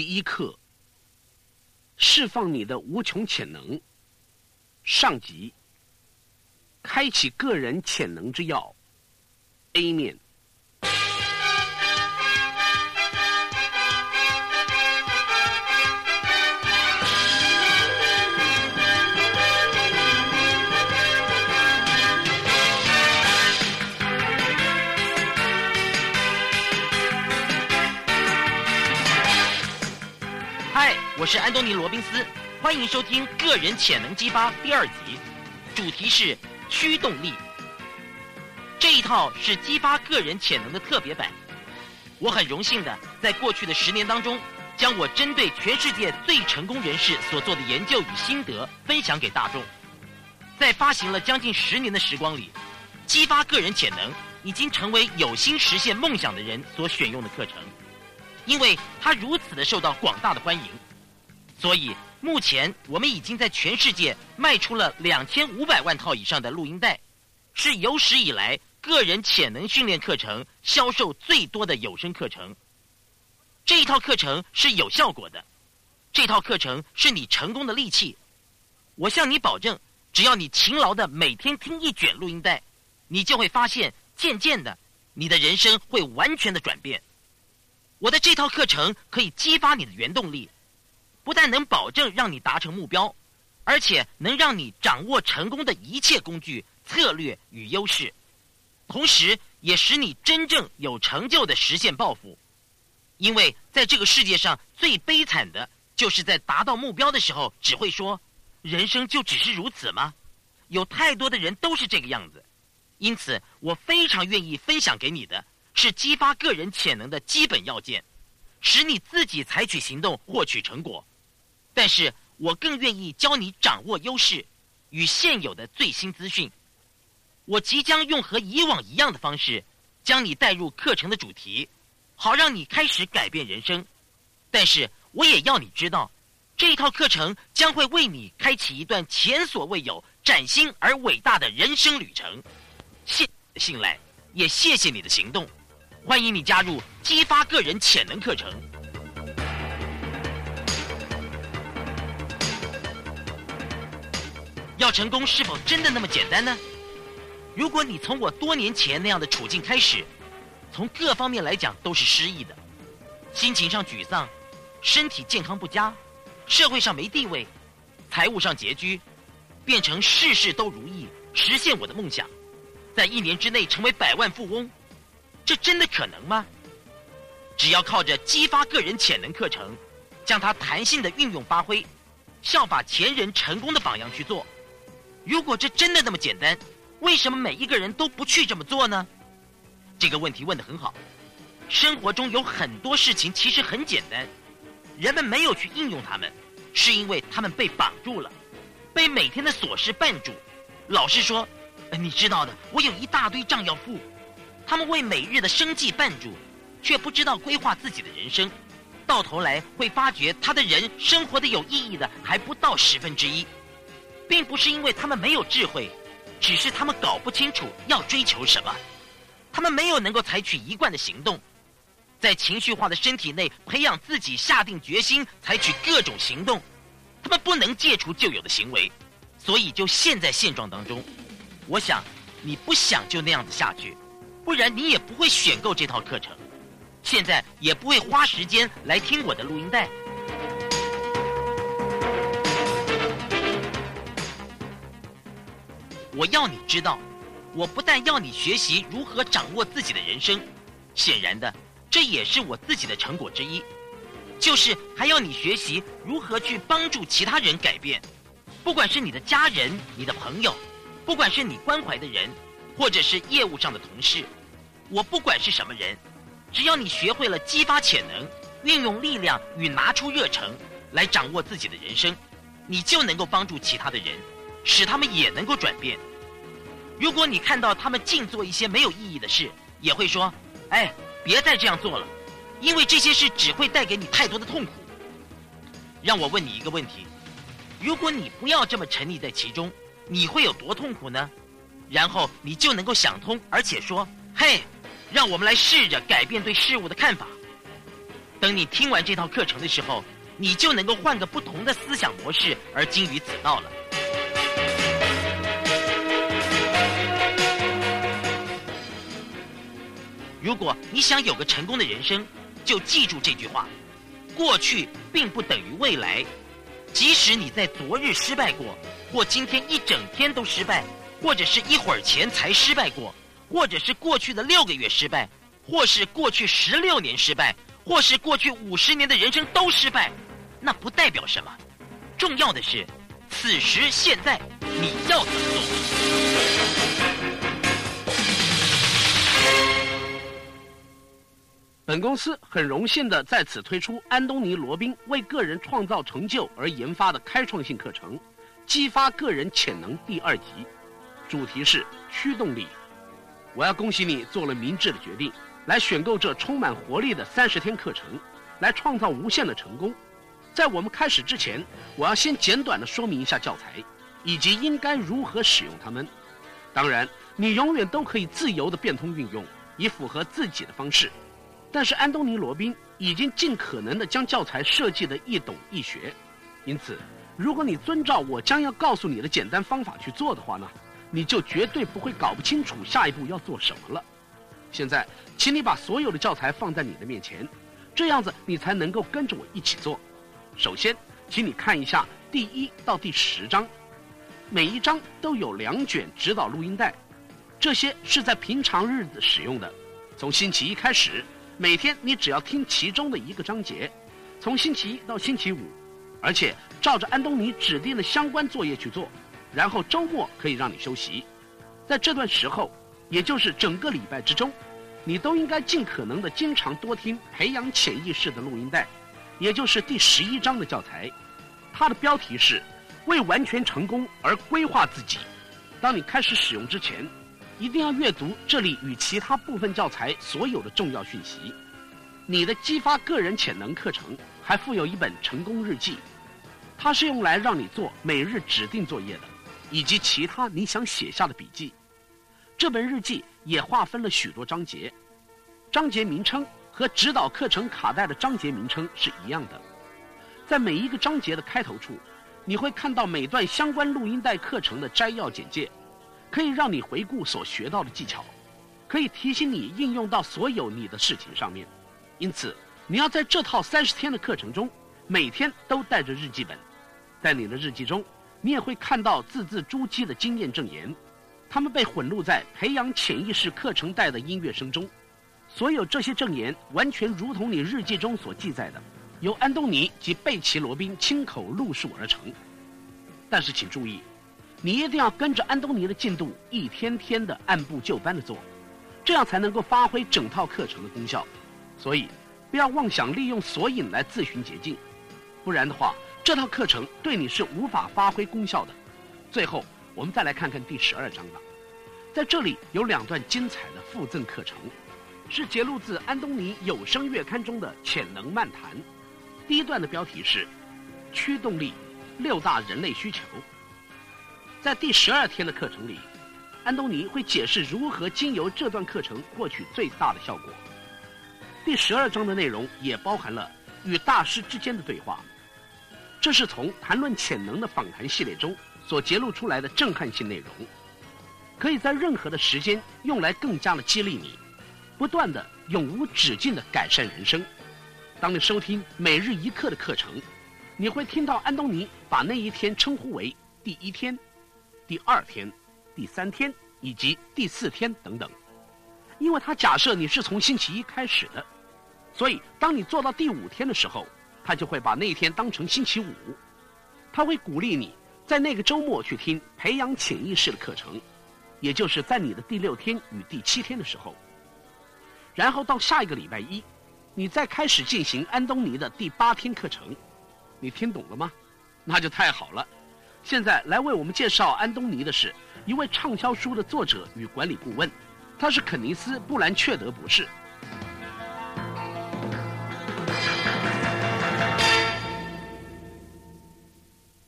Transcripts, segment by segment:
第一课：释放你的无穷潜能。上集：开启个人潜能之钥。A 面。我是安东尼·罗宾斯，欢迎收听《个人潜能激发》第二集，主题是驱动力。这一套是激发个人潜能的特别版。我很荣幸的在过去的十年当中，将我针对全世界最成功人士所做的研究与心得分享给大众。在发行了将近十年的时光里，激发个人潜能已经成为有心实现梦想的人所选用的课程。因为它如此的受到广大的欢迎，所以目前我们已经在全世界卖出了两千五百万套以上的录音带，是有史以来个人潜能训练课程销售最多的有声课程。这一套课程是有效果的，这套课程是你成功的利器。我向你保证，只要你勤劳的每天听一卷录音带，你就会发现，渐渐的，你的人生会完全的转变。我的这套课程可以激发你的原动力，不但能保证让你达成目标，而且能让你掌握成功的一切工具、策略与优势，同时也使你真正有成就的实现抱负。因为在这个世界上最悲惨的，就是在达到目标的时候，只会说“人生就只是如此吗？”有太多的人都是这个样子，因此我非常愿意分享给你的。是激发个人潜能的基本要件，使你自己采取行动获取成果。但是我更愿意教你掌握优势与现有的最新资讯。我即将用和以往一样的方式，将你带入课程的主题，好让你开始改变人生。但是我也要你知道，这一套课程将会为你开启一段前所未有、崭新而伟大的人生旅程。谢信赖，也谢谢你的行动。欢迎你加入激发个人潜能课程。要成功是否真的那么简单呢？如果你从我多年前那样的处境开始，从各方面来讲都是失意的，心情上沮丧，身体健康不佳，社会上没地位，财务上拮据，变成事事都如意，实现我的梦想，在一年之内成为百万富翁。这真的可能吗？只要靠着激发个人潜能课程，将它弹性的运用发挥，效法前人成功的榜样去做。如果这真的那么简单，为什么每一个人都不去这么做呢？这个问题问得很好。生活中有很多事情其实很简单，人们没有去应用它们，是因为他们被绑住了，被每天的琐事绊住。老师说，你知道的，我有一大堆账要付。他们为每日的生计绊住，却不知道规划自己的人生，到头来会发觉他的人生活的有意义的还不到十分之一，并不是因为他们没有智慧，只是他们搞不清楚要追求什么，他们没有能够采取一贯的行动，在情绪化的身体内培养自己下定决心采取各种行动，他们不能戒除旧有的行为，所以就陷在现状当中。我想，你不想就那样子下去。不然你也不会选购这套课程，现在也不会花时间来听我的录音带。我要你知道，我不但要你学习如何掌握自己的人生，显然的，这也是我自己的成果之一，就是还要你学习如何去帮助其他人改变，不管是你的家人、你的朋友，不管是你关怀的人。或者是业务上的同事，我不管是什么人，只要你学会了激发潜能、运用力量与拿出热诚来掌握自己的人生，你就能够帮助其他的人，使他们也能够转变。如果你看到他们净做一些没有意义的事，也会说：“哎，别再这样做了，因为这些事只会带给你太多的痛苦。”让我问你一个问题：如果你不要这么沉溺在其中，你会有多痛苦呢？然后你就能够想通，而且说：“嘿，让我们来试着改变对事物的看法。”等你听完这套课程的时候，你就能够换个不同的思想模式而精于此道了。如果你想有个成功的人生，就记住这句话：过去并不等于未来。即使你在昨日失败过，或今天一整天都失败，或者是一会儿前才失败过，或者是过去的六个月失败，或是过去十六年失败，或是过去五十年的人生都失败，那不代表什么。重要的是，此时现在你要怎么做？本公司很荣幸的在此推出安东尼·罗宾为个人创造成就而研发的开创性课程《激发个人潜能》第二集，主题是驱动力。我要恭喜你做了明智的决定，来选购这充满活力的三十天课程，来创造无限的成功。在我们开始之前，我要先简短的说明一下教材，以及应该如何使用它们。当然，你永远都可以自由的变通运用，以符合自己的方式。但是安东尼·罗宾已经尽可能的将教材设计的易懂易学，因此，如果你遵照我将要告诉你的简单方法去做的话呢，你就绝对不会搞不清楚下一步要做什么了。现在，请你把所有的教材放在你的面前，这样子你才能够跟着我一起做。首先，请你看一下第一到第十章，每一章都有两卷指导录音带，这些是在平常日子使用的，从星期一开始。每天你只要听其中的一个章节，从星期一到星期五，而且照着安东尼指定的相关作业去做，然后周末可以让你休息。在这段时候，也就是整个礼拜之中，你都应该尽可能的经常多听培养潜意识的录音带，也就是第十一章的教材，它的标题是“为完全成功而规划自己”。当你开始使用之前。一定要阅读这里与其他部分教材所有的重要讯息。你的激发个人潜能课程还附有一本成功日记，它是用来让你做每日指定作业的，以及其他你想写下的笔记。这本日记也划分了许多章节，章节名称和指导课程卡带的章节名称是一样的。在每一个章节的开头处，你会看到每段相关录音带课程的摘要简介。可以让你回顾所学到的技巧，可以提醒你应用到所有你的事情上面。因此，你要在这套三十天的课程中，每天都带着日记本。在你的日记中，你也会看到字字珠玑的经验证言，他们被混录在培养潜意识课程带的音乐声中。所有这些证言完全如同你日记中所记载的，由安东尼及贝奇·罗宾亲口录述而成。但是，请注意。你一定要跟着安东尼的进度，一天天的按部就班的做，这样才能够发挥整套课程的功效。所以，不要妄想利用索引来自寻捷径，不然的话，这套课程对你是无法发挥功效的。最后，我们再来看看第十二章吧，在这里有两段精彩的附赠课程，是节录自安东尼有声月刊中的潜能漫谈。第一段的标题是“驱动力：六大人类需求”。在第十二天的课程里，安东尼会解释如何经由这段课程获取最大的效果。第十二章的内容也包含了与大师之间的对话，这是从谈论潜能的访谈系列中所揭露出来的震撼性内容，可以在任何的时间用来更加的激励你，不断的永无止境的改善人生。当你收听每日一课的课程，你会听到安东尼把那一天称呼为第一天。第二天、第三天以及第四天等等，因为他假设你是从星期一开始的，所以当你做到第五天的时候，他就会把那一天当成星期五。他会鼓励你在那个周末去听培养潜意识的课程，也就是在你的第六天与第七天的时候。然后到下一个礼拜一，你再开始进行安东尼的第八天课程。你听懂了吗？那就太好了。现在来为我们介绍安东尼的是一位畅销书的作者与管理顾问，他是肯尼斯·布兰切德博士。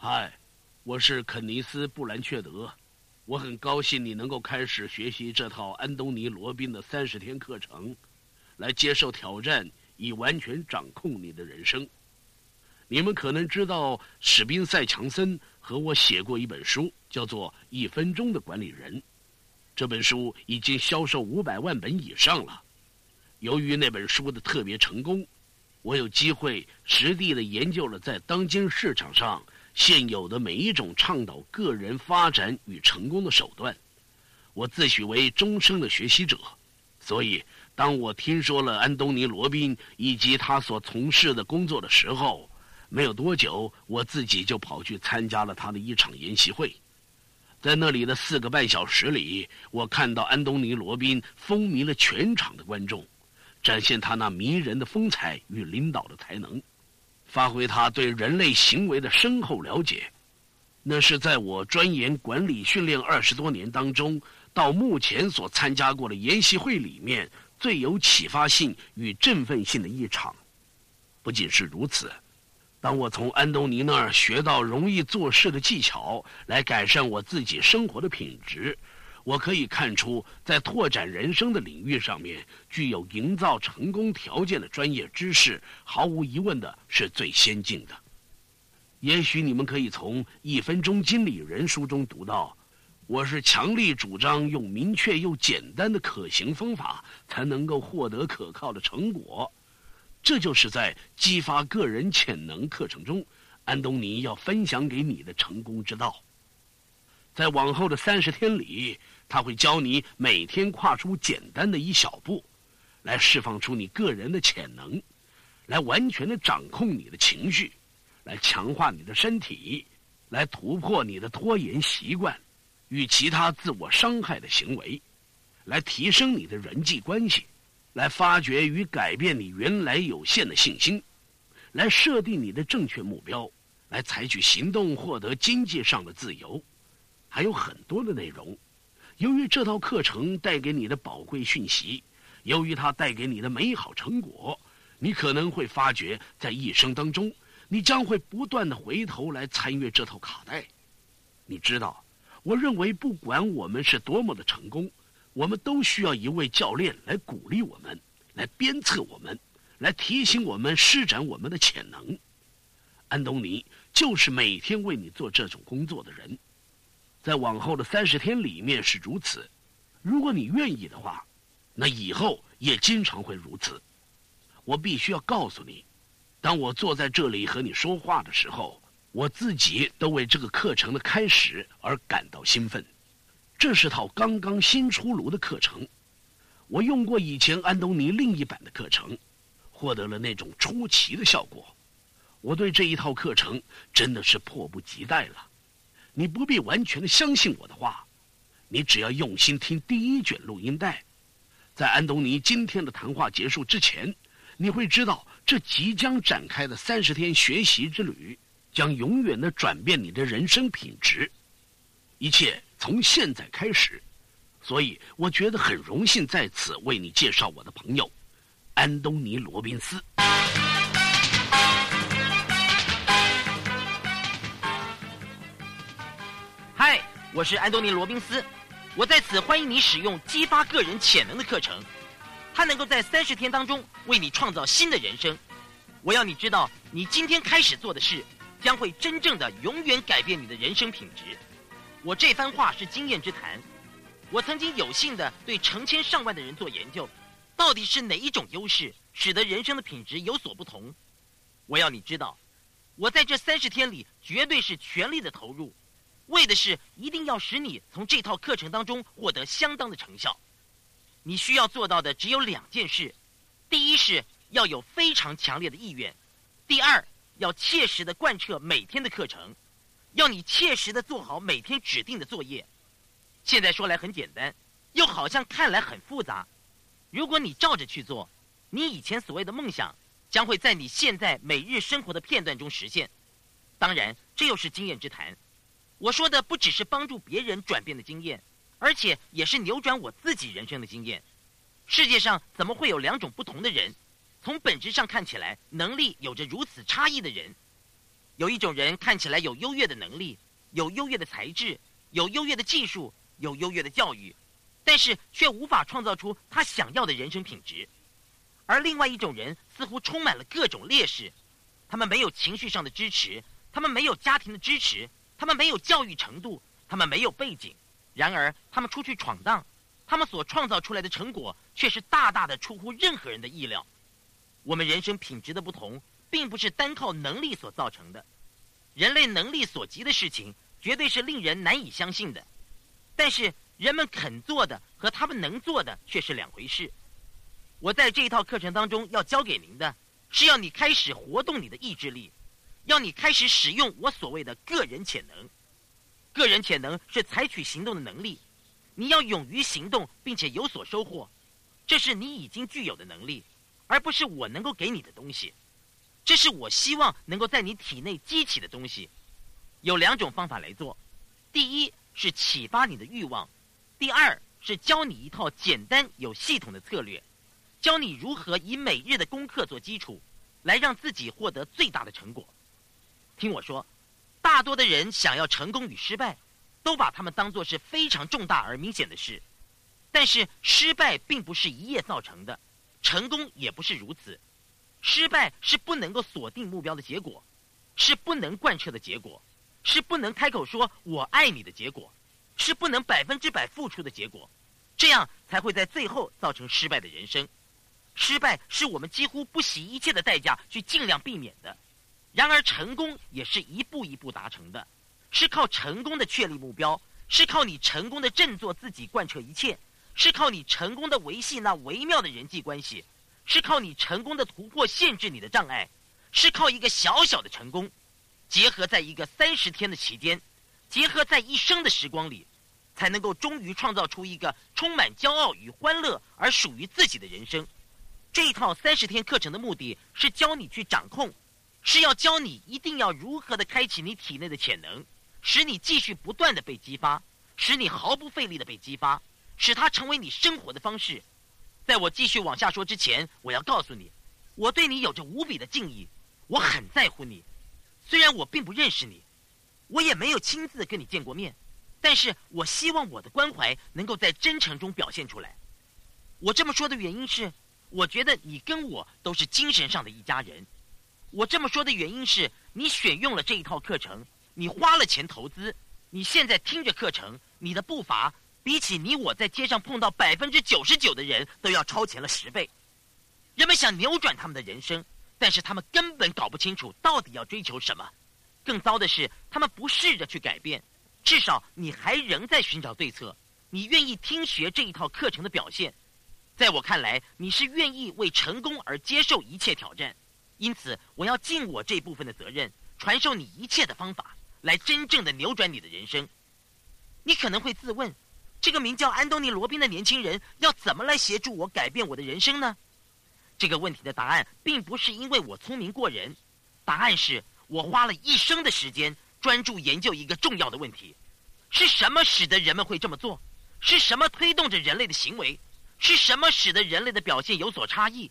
嗨，我是肯尼斯·布兰切德，我很高兴你能够开始学习这套安东尼·罗宾的三十天课程，来接受挑战以完全掌控你的人生。你们可能知道，史宾塞·强森和我写过一本书，叫做《一分钟的管理人》。这本书已经销售五百万本以上了。由于那本书的特别成功，我有机会实地的研究了在当今市场上现有的每一种倡导个人发展与成功的手段。我自诩为终生的学习者，所以当我听说了安东尼·罗宾以及他所从事的工作的时候，没有多久，我自己就跑去参加了他的一场研习会。在那里的四个半小时里，我看到安东尼·罗宾风靡了全场的观众，展现他那迷人的风采与领导的才能，发挥他对人类行为的深厚了解。那是在我钻研管理训练二十多年当中。到目前所参加过的研习会里面，最有启发性与振奋性的一场。不仅是如此，当我从安东尼那儿学到容易做事的技巧，来改善我自己生活的品质，我可以看出，在拓展人生的领域上面，具有营造成功条件的专业知识，毫无疑问的是最先进的。也许你们可以从《一分钟经理人》书中读到。我是强力主张用明确又简单的可行方法，才能够获得可靠的成果。这就是在激发个人潜能课程中，安东尼要分享给你的成功之道。在往后的三十天里，他会教你每天跨出简单的一小步，来释放出你个人的潜能，来完全的掌控你的情绪，来强化你的身体，来突破你的拖延习惯。与其他自我伤害的行为，来提升你的人际关系，来发掘与改变你原来有限的信心，来设定你的正确目标，来采取行动获得经济上的自由，还有很多的内容。由于这套课程带给你的宝贵讯息，由于它带给你的美好成果，你可能会发觉，在一生当中，你将会不断的回头来参阅这套卡带。你知道。我认为，不管我们是多么的成功，我们都需要一位教练来鼓励我们，来鞭策我们，来提醒我们施展我们的潜能。安东尼就是每天为你做这种工作的人，在往后的三十天里面是如此。如果你愿意的话，那以后也经常会如此。我必须要告诉你，当我坐在这里和你说话的时候。我自己都为这个课程的开始而感到兴奋。这是套刚刚新出炉的课程，我用过以前安东尼另一版的课程，获得了那种出奇的效果。我对这一套课程真的是迫不及待了。你不必完全的相信我的话，你只要用心听第一卷录音带，在安东尼今天的谈话结束之前，你会知道这即将展开的三十天学习之旅。将永远的转变你的人生品质，一切从现在开始。所以我觉得很荣幸在此为你介绍我的朋友安东尼·罗宾斯。我是安东尼·罗宾斯，我在此欢迎你使用激发个人潜能的课程，它能够在三十天当中为你创造新的人生。我要你知道，你今天开始做的事。将会真正的永远改变你的人生品质。我这番话是经验之谈。我曾经有幸的对成千上万的人做研究，到底是哪一种优势使得人生的品质有所不同？我要你知道，我在这三十天里绝对是全力的投入，为的是一定要使你从这套课程当中获得相当的成效。你需要做到的只有两件事：第一是要有非常强烈的意愿；第二。要切实的贯彻每天的课程，要你切实的做好每天指定的作业。现在说来很简单，又好像看来很复杂。如果你照着去做，你以前所谓的梦想将会在你现在每日生活的片段中实现。当然，这又是经验之谈。我说的不只是帮助别人转变的经验，而且也是扭转我自己人生的经验。世界上怎么会有两种不同的人？从本质上看起来，能力有着如此差异的人，有一种人看起来有优越的能力，有优越的才智，有优越的技术，有优越的教育，但是却无法创造出他想要的人生品质；而另外一种人似乎充满了各种劣势，他们没有情绪上的支持，他们没有家庭的支持，他们没有教育程度，他们没有背景。然而，他们出去闯荡，他们所创造出来的成果却是大大的出乎任何人的意料。我们人生品质的不同，并不是单靠能力所造成的。人类能力所及的事情，绝对是令人难以相信的。但是，人们肯做的和他们能做的却是两回事。我在这一套课程当中要教给您的，是要你开始活动你的意志力，要你开始使用我所谓的个人潜能。个人潜能是采取行动的能力，你要勇于行动，并且有所收获，这是你已经具有的能力，而不是我能够给你的东西。这是我希望能够在你体内激起的东西。有两种方法来做：第一是启发你的欲望；第二是教你一套简单有系统的策略，教你如何以每日的功课做基础，来让自己获得最大的成果。听我说。大多的人想要成功与失败，都把他们当作是非常重大而明显的事。但是失败并不是一夜造成的，成功也不是如此。失败是不能够锁定目标的结果，是不能贯彻的结果，是不能开口说我爱你的结果，是不能百分之百付出的结果。这样才会在最后造成失败的人生。失败是我们几乎不惜一切的代价去尽量避免的。然而，成功也是一步一步达成的，是靠成功的确立目标，是靠你成功的振作自己贯彻一切，是靠你成功的维系那微妙的人际关系，是靠你成功的突破限制你的障碍，是靠一个小小的成功，结合在一个三十天的期间，结合在一生的时光里，才能够终于创造出一个充满骄傲与欢乐而属于自己的人生。这一套三十天课程的目的是教你去掌控。是要教你一定要如何的开启你体内的潜能，使你继续不断的被激发，使你毫不费力的被激发，使它成为你生活的方式。在我继续往下说之前，我要告诉你，我对你有着无比的敬意，我很在乎你。虽然我并不认识你，我也没有亲自跟你见过面，但是我希望我的关怀能够在真诚中表现出来。我这么说的原因是，我觉得你跟我都是精神上的一家人。我这么说的原因是你选用了这一套课程，你花了钱投资，你现在听着课程，你的步伐比起你我在街上碰到百分之九十九的人都要超前了十倍。人们想扭转他们的人生，但是他们根本搞不清楚到底要追求什么。更糟的是，他们不试着去改变。至少你还仍在寻找对策，你愿意听学这一套课程的表现，在我看来，你是愿意为成功而接受一切挑战。因此，我要尽我这部分的责任，传授你一切的方法，来真正的扭转你的人生。你可能会自问，这个名叫安东尼·罗宾的年轻人要怎么来协助我改变我的人生呢？这个问题的答案并不是因为我聪明过人，答案是我花了一生的时间专注研究一个重要的问题：是什么使得人们会这么做？是什么推动着人类的行为？是什么使得人类的表现有所差异？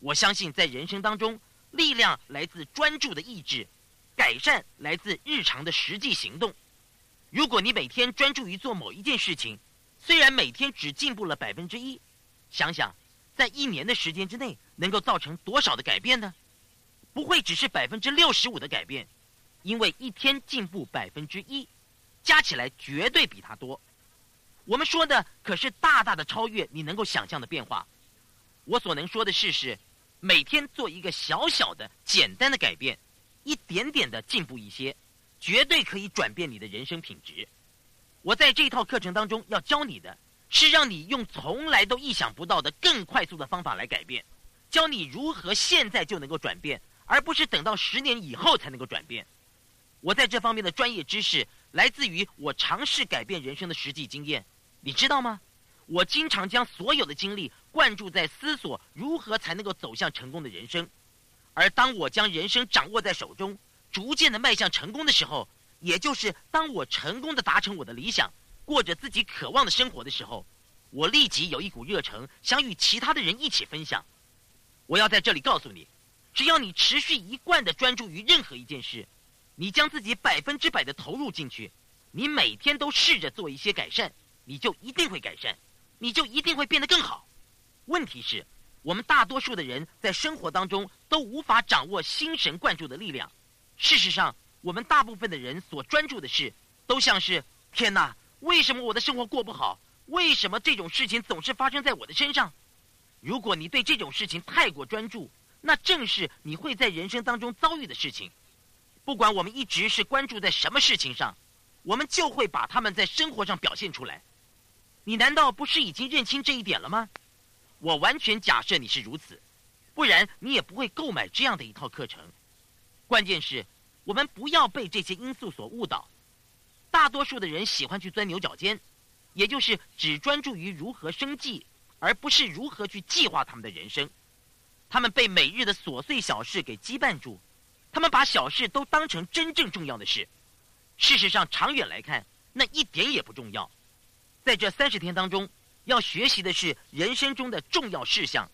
我相信，在人生当中，力量来自专注的意志，改善来自日常的实际行动。如果你每天专注于做某一件事情，虽然每天只进步了百分之一，想想，在一年的时间之内，能够造成多少的改变呢？不会只是百分之六十五的改变，因为一天进步百分之一，加起来绝对比它多。我们说的可是大大的超越你能够想象的变化。我所能说的事是。每天做一个小小的、简单的改变，一点点的进步一些，绝对可以转变你的人生品质。我在这一套课程当中要教你的，是让你用从来都意想不到的更快速的方法来改变，教你如何现在就能够转变，而不是等到十年以后才能够转变。我在这方面的专业知识来自于我尝试改变人生的实际经验，你知道吗？我经常将所有的精力灌注在思索如何才能够走向成功的人生，而当我将人生掌握在手中，逐渐的迈向成功的时候，也就是当我成功的达成我的理想，过着自己渴望的生活的时候，我立即有一股热诚，想与其他的人一起分享。我要在这里告诉你，只要你持续一贯的专注于任何一件事，你将自己百分之百的投入进去，你每天都试着做一些改善，你就一定会改善。你就一定会变得更好。问题是，我们大多数的人在生活当中都无法掌握心神灌注的力量。事实上，我们大部分的人所专注的事，都像是天哪，为什么我的生活过不好？为什么这种事情总是发生在我的身上？如果你对这种事情太过专注，那正是你会在人生当中遭遇的事情。不管我们一直是关注在什么事情上，我们就会把他们在生活上表现出来。你难道不是已经认清这一点了吗？我完全假设你是如此，不然你也不会购买这样的一套课程。关键是，我们不要被这些因素所误导。大多数的人喜欢去钻牛角尖，也就是只专注于如何生计，而不是如何去计划他们的人生。他们被每日的琐碎小事给羁绊住，他们把小事都当成真正重要的事。事实上，长远来看，那一点也不重要。在这三十天当中。要学习的是人生中的重要事项，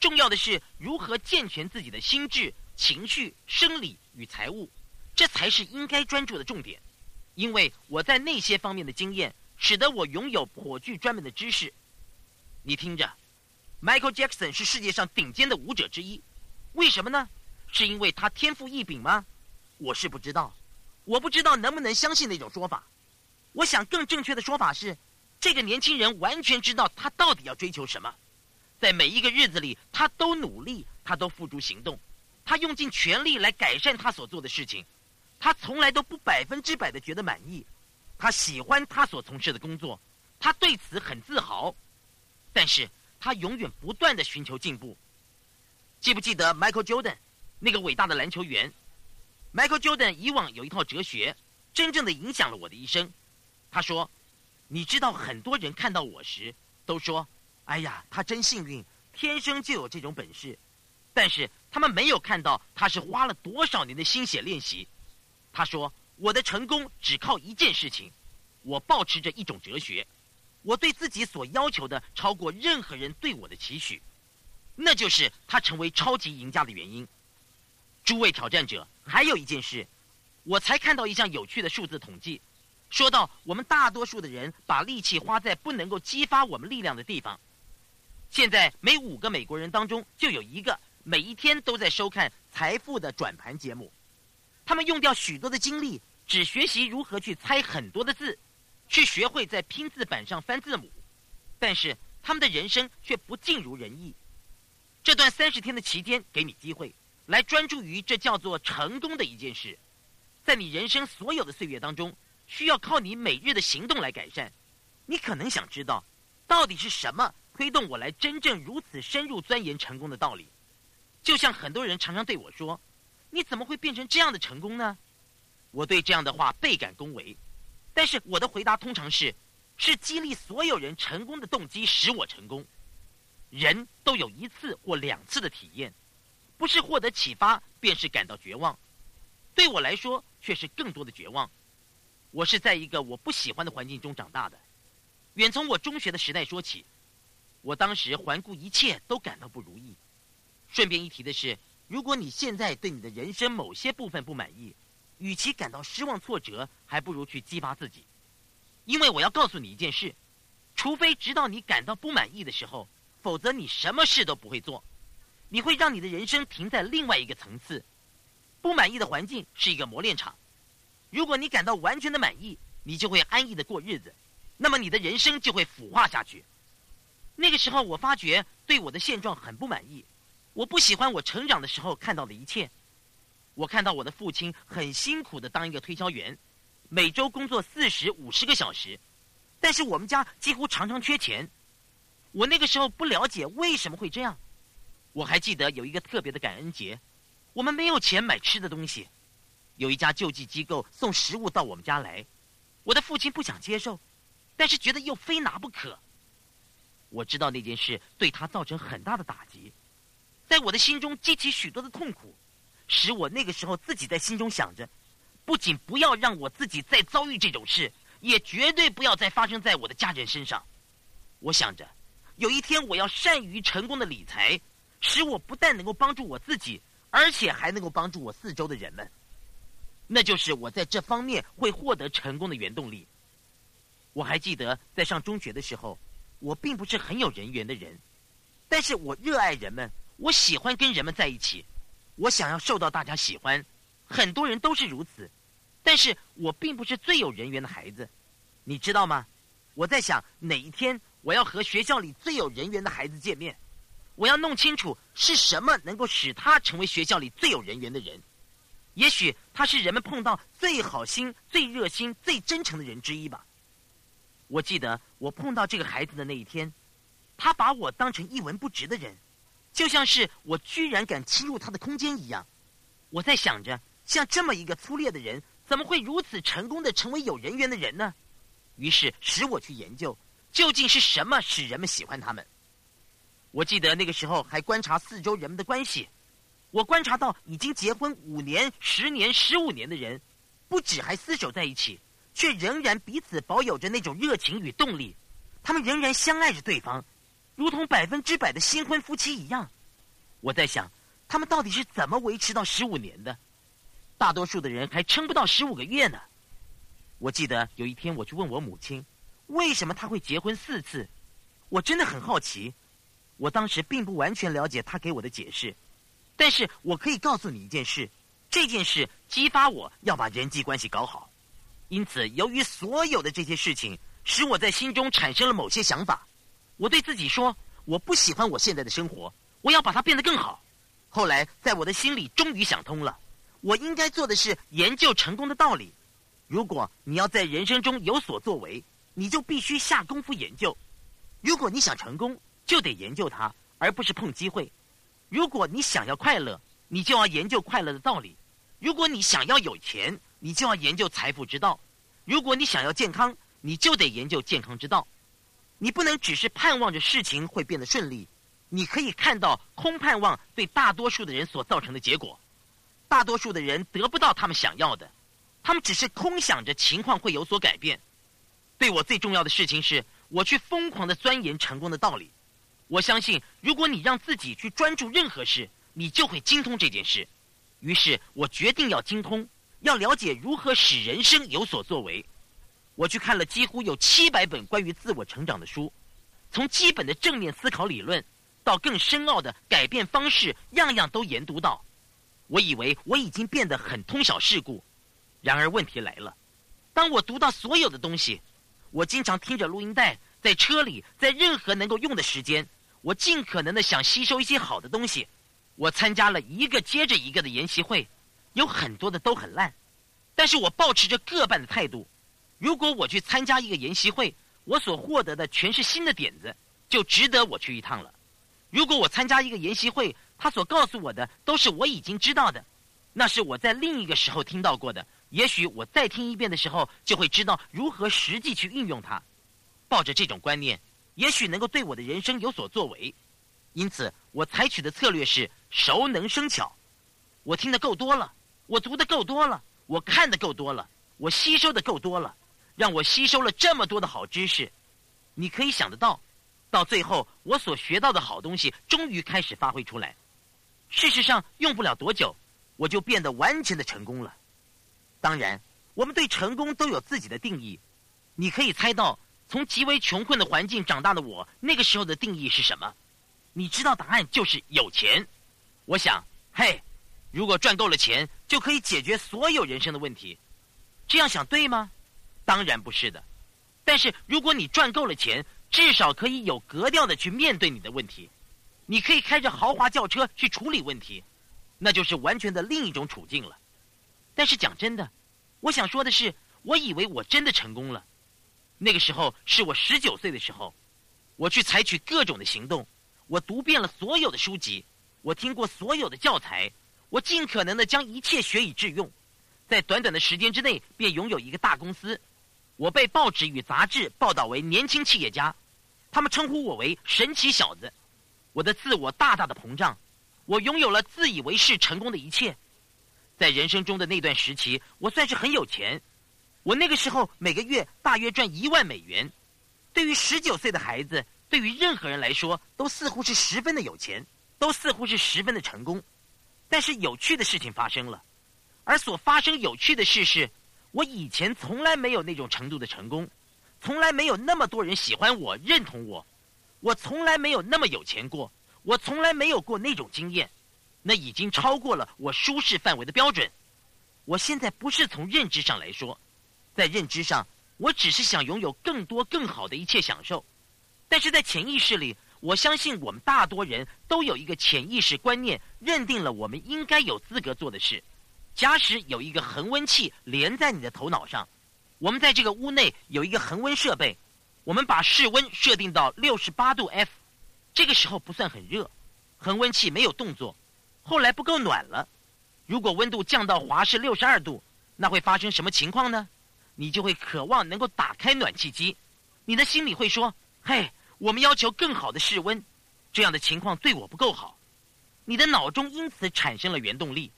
重要的是如何健全自己的心智、情绪、生理与财务，这才是应该专注的重点。因为我在那些方面的经验，使得我拥有颇具专门的知识。你听着，Michael Jackson 是世界上顶尖的舞者之一，为什么呢？是因为他天赋异禀吗？我是不知道，我不知道能不能相信那种说法。我想更正确的说法是。这个年轻人完全知道他到底要追求什么，在每一个日子里，他都努力，他都付诸行动，他用尽全力来改善他所做的事情，他从来都不百分之百的觉得满意，他喜欢他所从事的工作，他对此很自豪，但是他永远不断的寻求进步。记不记得 Michael Jordan，那个伟大的篮球员？Michael Jordan 以往有一套哲学，真正的影响了我的一生。他说。你知道，很多人看到我时都说：“哎呀，他真幸运，天生就有这种本事。”但是他们没有看到他是花了多少年的心血练习。他说：“我的成功只靠一件事情，我保持着一种哲学，我对自己所要求的超过任何人对我的期许，那就是他成为超级赢家的原因。”诸位挑战者，还有一件事，我才看到一项有趣的数字统计。说到我们大多数的人把力气花在不能够激发我们力量的地方，现在每五个美国人当中就有一个每一天都在收看财富的转盘节目，他们用掉许多的精力，只学习如何去猜很多的字，去学会在拼字板上翻字母，但是他们的人生却不尽如人意。这段三十天的期间，给你机会来专注于这叫做成功的一件事，在你人生所有的岁月当中。需要靠你每日的行动来改善。你可能想知道，到底是什么推动我来真正如此深入钻研成功的道理？就像很多人常常对我说：“你怎么会变成这样的成功呢？”我对这样的话倍感恭维，但是我的回答通常是：是激励所有人成功的动机使我成功。人都有一次或两次的体验，不是获得启发，便是感到绝望。对我来说，却是更多的绝望。我是在一个我不喜欢的环境中长大的，远从我中学的时代说起，我当时环顾一切都感到不如意。顺便一提的是，如果你现在对你的人生某些部分不满意，与其感到失望挫折，还不如去激发自己。因为我要告诉你一件事：，除非直到你感到不满意的时候，否则你什么事都不会做。你会让你的人生停在另外一个层次。不满意的环境是一个磨练场。如果你感到完全的满意，你就会安逸的过日子，那么你的人生就会腐化下去。那个时候，我发觉对我的现状很不满意，我不喜欢我成长的时候看到的一切。我看到我的父亲很辛苦的当一个推销员，每周工作四十五十个小时，但是我们家几乎常常缺钱。我那个时候不了解为什么会这样。我还记得有一个特别的感恩节，我们没有钱买吃的东西。有一家救济机构送食物到我们家来，我的父亲不想接受，但是觉得又非拿不可。我知道那件事对他造成很大的打击，在我的心中激起许多的痛苦，使我那个时候自己在心中想着，不仅不要让我自己再遭遇这种事，也绝对不要再发生在我的家人身上。我想着，有一天我要善于成功的理财，使我不但能够帮助我自己，而且还能够帮助我四周的人们。那就是我在这方面会获得成功的原动力。我还记得在上中学的时候，我并不是很有人缘的人，但是我热爱人们，我喜欢跟人们在一起，我想要受到大家喜欢，很多人都是如此。但是我并不是最有人缘的孩子，你知道吗？我在想哪一天我要和学校里最有人缘的孩子见面，我要弄清楚是什么能够使他成为学校里最有人缘的人。也许他是人们碰到最好心、最热心、最真诚的人之一吧。我记得我碰到这个孩子的那一天，他把我当成一文不值的人，就像是我居然敢侵入他的空间一样。我在想着，像这么一个粗劣的人，怎么会如此成功的成为有人缘的人呢？于是使我去研究，究竟是什么使人们喜欢他们。我记得那个时候还观察四周人们的关系。我观察到已经结婚五年、十年、十五年的人，不止还厮守在一起，却仍然彼此保有着那种热情与动力。他们仍然相爱着对方，如同百分之百的新婚夫妻一样。我在想，他们到底是怎么维持到十五年的？大多数的人还撑不到十五个月呢。我记得有一天我去问我母亲，为什么她会结婚四次？我真的很好奇。我当时并不完全了解她给我的解释。但是我可以告诉你一件事，这件事激发我要把人际关系搞好。因此，由于所有的这些事情，使我在心中产生了某些想法。我对自己说，我不喜欢我现在的生活，我要把它变得更好。后来，在我的心里终于想通了，我应该做的是研究成功的道理。如果你要在人生中有所作为，你就必须下功夫研究。如果你想成功，就得研究它，而不是碰机会。如果你想要快乐，你就要研究快乐的道理；如果你想要有钱，你就要研究财富之道；如果你想要健康，你就得研究健康之道。你不能只是盼望着事情会变得顺利，你可以看到空盼望对大多数的人所造成的结果。大多数的人得不到他们想要的，他们只是空想着情况会有所改变。对我最重要的事情是，我去疯狂的钻研成功的道理。我相信，如果你让自己去专注任何事，你就会精通这件事。于是我决定要精通，要了解如何使人生有所作为。我去看了几乎有七百本关于自我成长的书，从基本的正面思考理论到更深奥的改变方式，样样都研读到。我以为我已经变得很通晓世故，然而问题来了。当我读到所有的东西，我经常听着录音带，在车里，在任何能够用的时间。我尽可能的想吸收一些好的东西，我参加了一个接着一个的研习会，有很多的都很烂，但是我保持着各半的态度。如果我去参加一个研习会，我所获得的全是新的点子，就值得我去一趟了。如果我参加一个研习会，他所告诉我的都是我已经知道的，那是我在另一个时候听到过的，也许我再听一遍的时候就会知道如何实际去运用它。抱着这种观念。也许能够对我的人生有所作为，因此我采取的策略是熟能生巧。我听得够多了，我读得够多了，我看得够多了，我吸收的够多了，让我吸收了这么多的好知识。你可以想得到，到最后我所学到的好东西终于开始发挥出来。事实上，用不了多久，我就变得完全的成功了。当然，我们对成功都有自己的定义。你可以猜到。从极为穷困的环境长大的我，那个时候的定义是什么？你知道答案就是有钱。我想，嘿，如果赚够了钱，就可以解决所有人生的问题。这样想对吗？当然不是的。但是如果你赚够了钱，至少可以有格调的去面对你的问题。你可以开着豪华轿车去处理问题，那就是完全的另一种处境了。但是讲真的，我想说的是，我以为我真的成功了。那个时候是我十九岁的时候，我去采取各种的行动，我读遍了所有的书籍，我听过所有的教材，我尽可能的将一切学以致用，在短短的时间之内便拥有一个大公司，我被报纸与杂志报道为年轻企业家，他们称呼我为神奇小子，我的自我大大的膨胀，我拥有了自以为是成功的一切，在人生中的那段时期，我算是很有钱。我那个时候每个月大约赚一万美元，对于十九岁的孩子，对于任何人来说，都似乎是十分的有钱，都似乎是十分的成功。但是有趣的事情发生了，而所发生有趣的事是，我以前从来没有那种程度的成功，从来没有那么多人喜欢我、认同我，我从来没有那么有钱过，我从来没有过那种经验，那已经超过了我舒适范围的标准。我现在不是从认知上来说，在认知上，我只是想拥有更多更好的一切享受，但是在潜意识里，我相信我们大多人都有一个潜意识观念，认定了我们应该有资格做的事。假使有一个恒温器连在你的头脑上，我们在这个屋内有一个恒温设备，我们把室温设定到六十八度 F，这个时候不算很热，恒温器没有动作，后来不够暖了。如果温度降到华氏六十二度，那会发生什么情况呢？你就会渴望能够打开暖气机，你的心里会说：“嘿，我们要求更好的室温，这样的情况对我不够好。”你的脑中因此产生了原动力。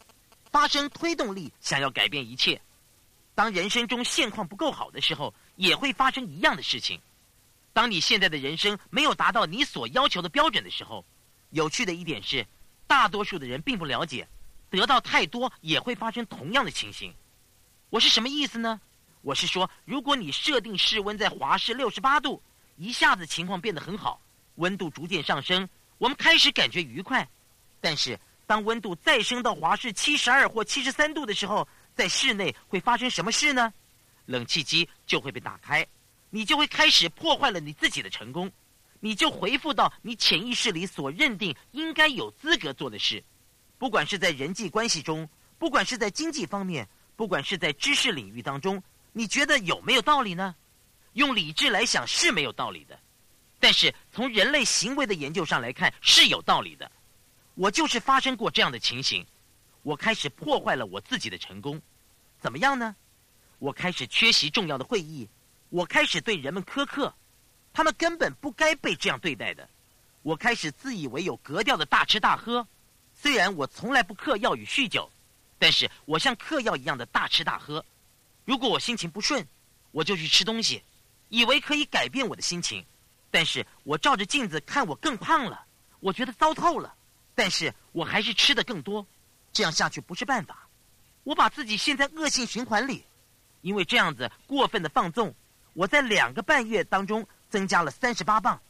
发生推动力，想要改变一切。当人生中现况不够好的时候，也会发生一样的事情。当你现在的人生没有达到你所要求的标准的时候，有趣的一点是，大多数的人并不了解，得到太多也会发生同样的情形。我是什么意思呢？我是说，如果你设定室温在华氏六十八度，一下子情况变得很好，温度逐渐上升，我们开始感觉愉快，但是。当温度再升到华氏七十二或七十三度的时候，在室内会发生什么事呢？冷气机就会被打开，你就会开始破坏了你自己的成功，你就回复到你潜意识里所认定应该有资格做的事，不管是在人际关系中，不管是在经济方面，不管是在知识领域当中，你觉得有没有道理呢？用理智来想是没有道理的，但是从人类行为的研究上来看是有道理的。我就是发生过这样的情形，我开始破坏了我自己的成功，怎么样呢？我开始缺席重要的会议，我开始对人们苛刻，他们根本不该被这样对待的。我开始自以为有格调的大吃大喝，虽然我从来不嗑药与酗酒，但是我像嗑药一样的大吃大喝。如果我心情不顺，我就去吃东西，以为可以改变我的心情，但是我照着镜子看我更胖了，我觉得糟透了。但是我还是吃的更多，这样下去不是办法。我把自己陷在恶性循环里，因为这样子过分的放纵，我在两个半月当中增加了三十八磅。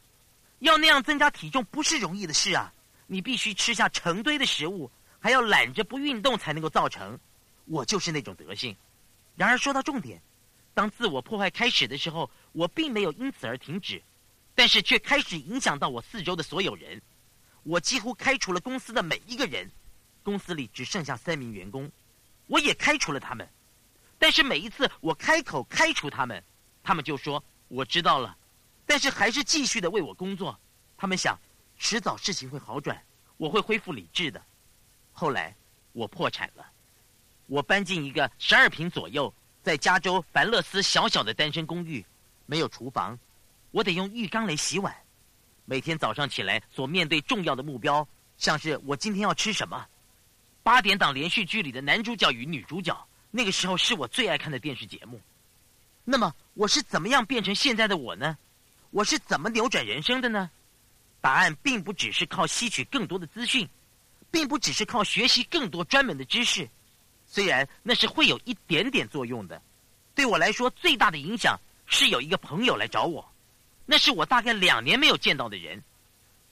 要那样增加体重不是容易的事啊！你必须吃下成堆的食物，还要懒着不运动才能够造成。我就是那种德性。然而说到重点，当自我破坏开始的时候，我并没有因此而停止，但是却开始影响到我四周的所有人。我几乎开除了公司的每一个人，公司里只剩下三名员工，我也开除了他们。但是每一次我开口开除他们，他们就说我知道了，但是还是继续的为我工作。他们想，迟早事情会好转，我会恢复理智的。后来我破产了，我搬进一个十二平左右，在加州凡勒斯小小的单身公寓，没有厨房，我得用浴缸来洗碗。每天早上起来所面对重要的目标，像是我今天要吃什么。八点档连续剧里的男主角与女主角，那个时候是我最爱看的电视节目。那么我是怎么样变成现在的我呢？我是怎么扭转人生的呢？答案并不只是靠吸取更多的资讯，并不只是靠学习更多专门的知识，虽然那是会有一点点作用的。对我来说，最大的影响是有一个朋友来找我。那是我大概两年没有见到的人，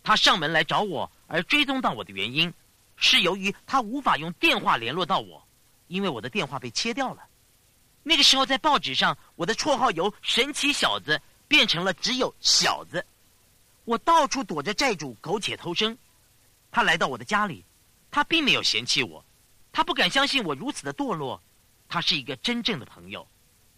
他上门来找我，而追踪到我的原因，是由于他无法用电话联络到我，因为我的电话被切掉了。那个时候在报纸上，我的绰号由“神奇小子”变成了只有“小子”。我到处躲着债主苟且偷生。他来到我的家里，他并没有嫌弃我，他不敢相信我如此的堕落。他是一个真正的朋友，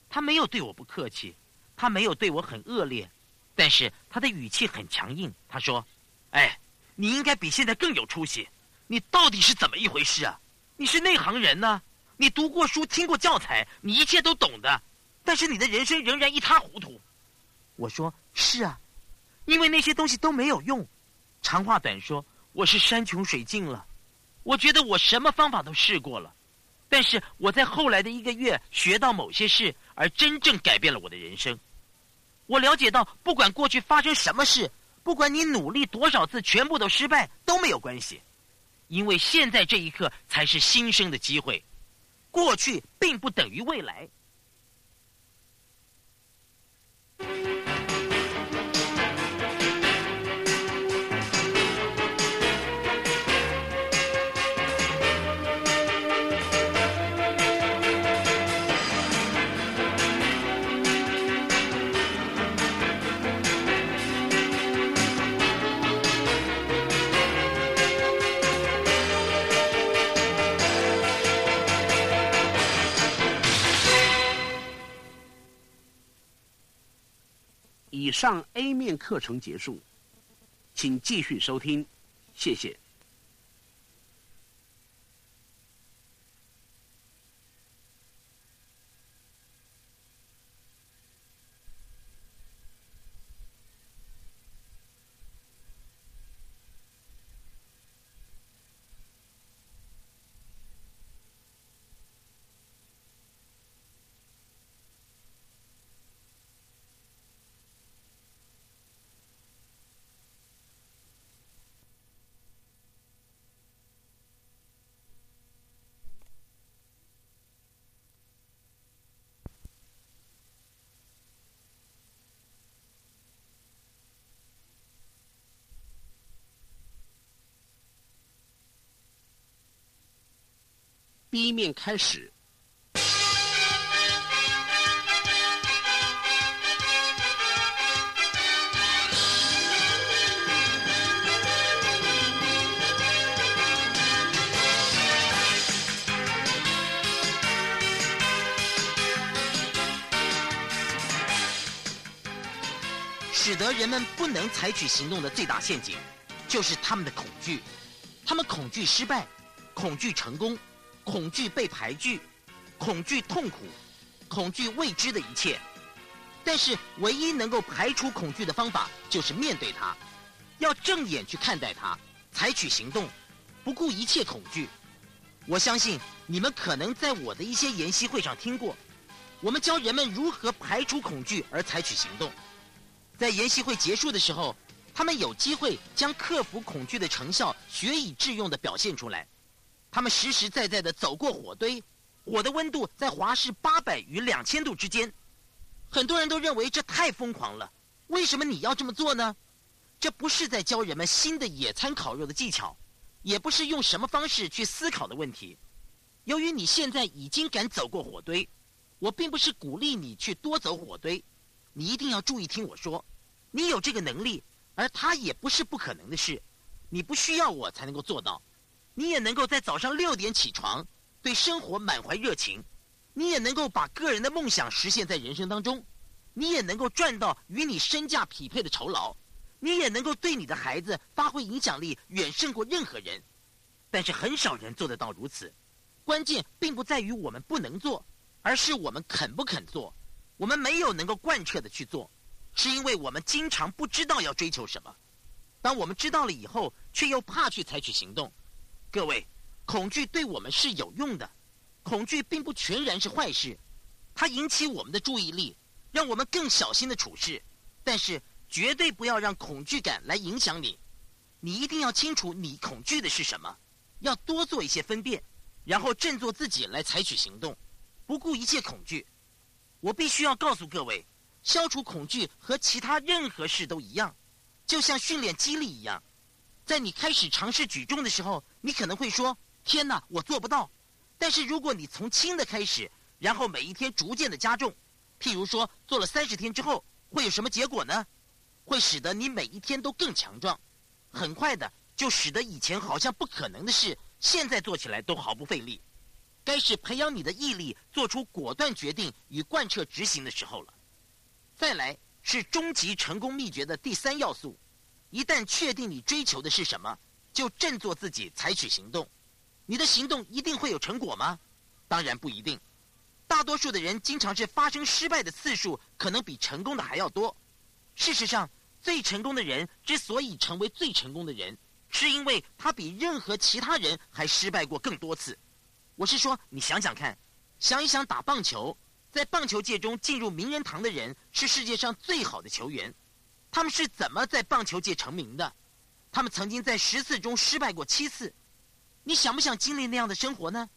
他没有对我不客气，他没有对我很恶劣。但是他的语气很强硬，他说：“哎，你应该比现在更有出息。你到底是怎么一回事啊？你是内行人呢，你读过书，听过教材，你一切都懂的。但是你的人生仍然一塌糊涂。”我说：“是啊，因为那些东西都没有用。长话短说，我是山穷水尽了。我觉得我什么方法都试过了，但是我在后来的一个月学到某些事，而真正改变了我的人生。”我了解到，不管过去发生什么事，不管你努力多少次，全部都失败都没有关系，因为现在这一刻才是新生的机会，过去并不等于未来。以上 A 面课程结束，请继续收听，谢谢。B 面开始。使得人们不能采取行动的最大陷阱，就是他们的恐惧。他们恐惧失败，恐惧成功，恐惧被排拒，恐惧痛苦，恐惧未知的一切。但是，唯一能够排除恐惧的方法，就是面对它，要正眼去看待它，采取行动，不顾一切恐惧。我相信你们可能在我的一些研习会上听过，我们教人们如何排除恐惧而采取行动。在研习会结束的时候，他们有机会将克服恐惧的成效学以致用的表现出来。他们实实在在的走过火堆，火的温度在华氏八百与两千度之间。很多人都认为这太疯狂了，为什么你要这么做呢？这不是在教人们新的野餐烤肉的技巧，也不是用什么方式去思考的问题。由于你现在已经敢走过火堆，我并不是鼓励你去多走火堆。你一定要注意听我说，你有这个能力，而它也不是不可能的事。你不需要我才能够做到，你也能够在早上六点起床，对生活满怀热情，你也能够把个人的梦想实现在人生当中，你也能够赚到与你身价匹配的酬劳，你也能够对你的孩子发挥影响力远胜过任何人。但是很少人做得到如此。关键并不在于我们不能做，而是我们肯不肯做。我们没有能够贯彻的去做，是因为我们经常不知道要追求什么。当我们知道了以后，却又怕去采取行动。各位，恐惧对我们是有用的，恐惧并不全然是坏事，它引起我们的注意力，让我们更小心的处事。但是绝对不要让恐惧感来影响你。你一定要清楚你恐惧的是什么，要多做一些分辨，然后振作自己来采取行动，不顾一切恐惧。我必须要告诉各位，消除恐惧和其他任何事都一样，就像训练肌力一样。在你开始尝试举重的时候，你可能会说：“天哪，我做不到。”但是如果你从轻的开始，然后每一天逐渐的加重，譬如说做了三十天之后，会有什么结果呢？会使得你每一天都更强壮，很快的就使得以前好像不可能的事，现在做起来都毫不费力。该是培养你的毅力，做出果断决定与贯彻执行的时候了。再来是终极成功秘诀的第三要素：一旦确定你追求的是什么，就振作自己采取行动。你的行动一定会有成果吗？当然不一定。大多数的人经常是发生失败的次数可能比成功的还要多。事实上，最成功的人之所以成为最成功的人，是因为他比任何其他人还失败过更多次。我是说，你想想看，想一想打棒球，在棒球界中进入名人堂的人是世界上最好的球员，他们是怎么在棒球界成名的？他们曾经在十次中失败过七次，你想不想经历那样的生活呢？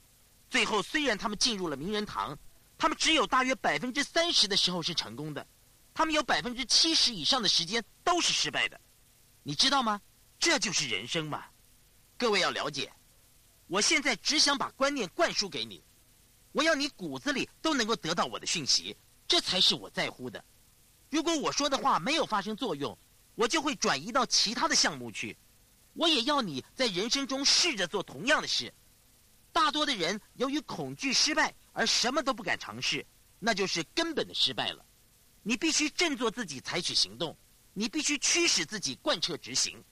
最后虽然他们进入了名人堂，他们只有大约百分之三十的时候是成功的，他们有百分之七十以上的时间都是失败的，你知道吗？这就是人生嘛！各位要了解。我现在只想把观念灌输给你，我要你骨子里都能够得到我的讯息，这才是我在乎的。如果我说的话没有发生作用，我就会转移到其他的项目去。我也要你在人生中试着做同样的事。大多的人由于恐惧失败而什么都不敢尝试，那就是根本的失败了。你必须振作自己采取行动，你必须驱使自己贯彻执行，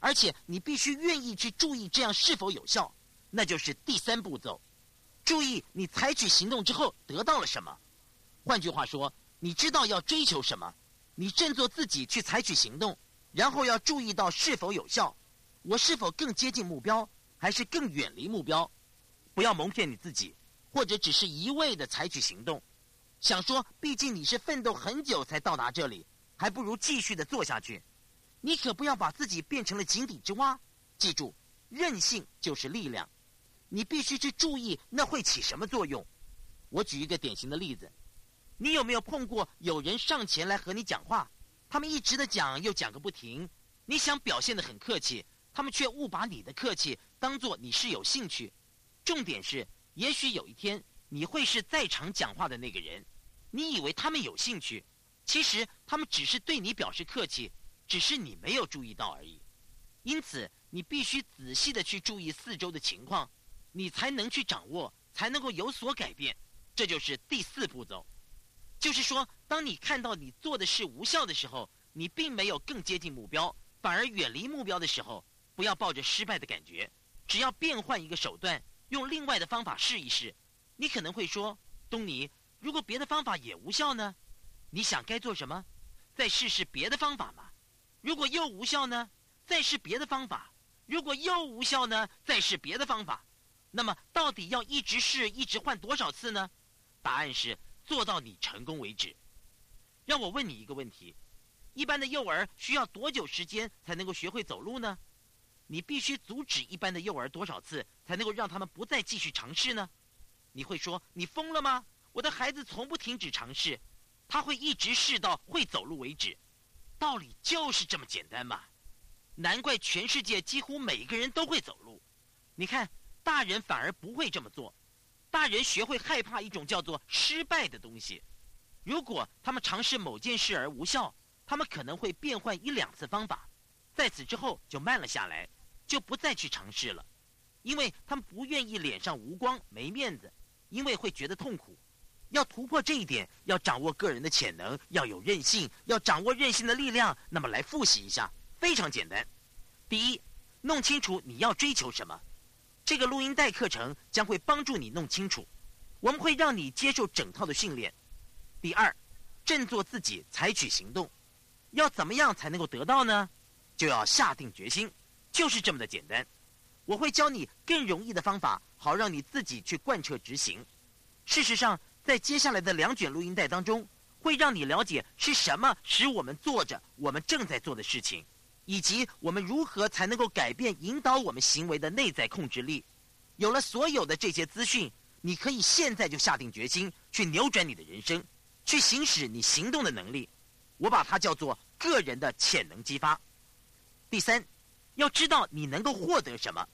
而且你必须愿意去注意这样是否有效，那就是第三步骤。注意你采取行动之后得到了什么。换句话说，你知道要追求什么，你振作自己去采取行动，然后要注意到是否有效，我是否更接近目标，还是更远离目标？不要蒙骗你自己，或者只是一味的采取行动。想说，毕竟你是奋斗很久才到达这里，还不如继续的做下去。你可不要把自己变成了井底之蛙。记住，韧性就是力量。你必须去注意那会起什么作用。我举一个典型的例子：你有没有碰过有人上前来和你讲话，他们一直的讲又讲个不停，你想表现的很客气，他们却误把你的客气当做你是有兴趣。重点是，也许有一天你会是在场讲话的那个人。你以为他们有兴趣，其实他们只是对你表示客气，只是你没有注意到而已。因此，你必须仔细的去注意四周的情况，你才能去掌握，才能够有所改变。这就是第四步骤。就是说，当你看到你做的事无效的时候，你并没有更接近目标，反而远离目标的时候，不要抱着失败的感觉，只要变换一个手段，用另外的方法试一试。你可能会说，东尼。如果别的方法也无效呢？你想该做什么？再试试别的方法嘛。如果又无效呢？再试别的方法。如果又无效呢？再试别的方法。那么到底要一直试，一直换多少次呢？答案是做到你成功为止。让我问你一个问题：一般的幼儿需要多久时间才能够学会走路呢？你必须阻止一般的幼儿多少次才能够让他们不再继续尝试呢？你会说你疯了吗？我的孩子从不停止尝试，他会一直试到会走路为止。道理就是这么简单嘛！难怪全世界几乎每个人都会走路。你看，大人反而不会这么做。大人学会害怕一种叫做失败的东西。如果他们尝试某件事而无效，他们可能会变换一两次方法，在此之后就慢了下来，就不再去尝试了，因为他们不愿意脸上无光、没面子，因为会觉得痛苦。要突破这一点，要掌握个人的潜能，要有韧性，要掌握韧性的力量。那么来复习一下，非常简单。第一，弄清楚你要追求什么。这个录音带课程将会帮助你弄清楚。我们会让你接受整套的训练。第二，振作自己，采取行动。要怎么样才能够得到呢？就要下定决心，就是这么的简单。我会教你更容易的方法，好让你自己去贯彻执行。事实上。在接下来的两卷录音带当中，会让你了解是什么使我们做着我们正在做的事情，以及我们如何才能够改变引导我们行为的内在控制力。有了所有的这些资讯，你可以现在就下定决心去扭转你的人生，去行使你行动的能力。我把它叫做个人的潜能激发。第三，要知道你能够获得什么。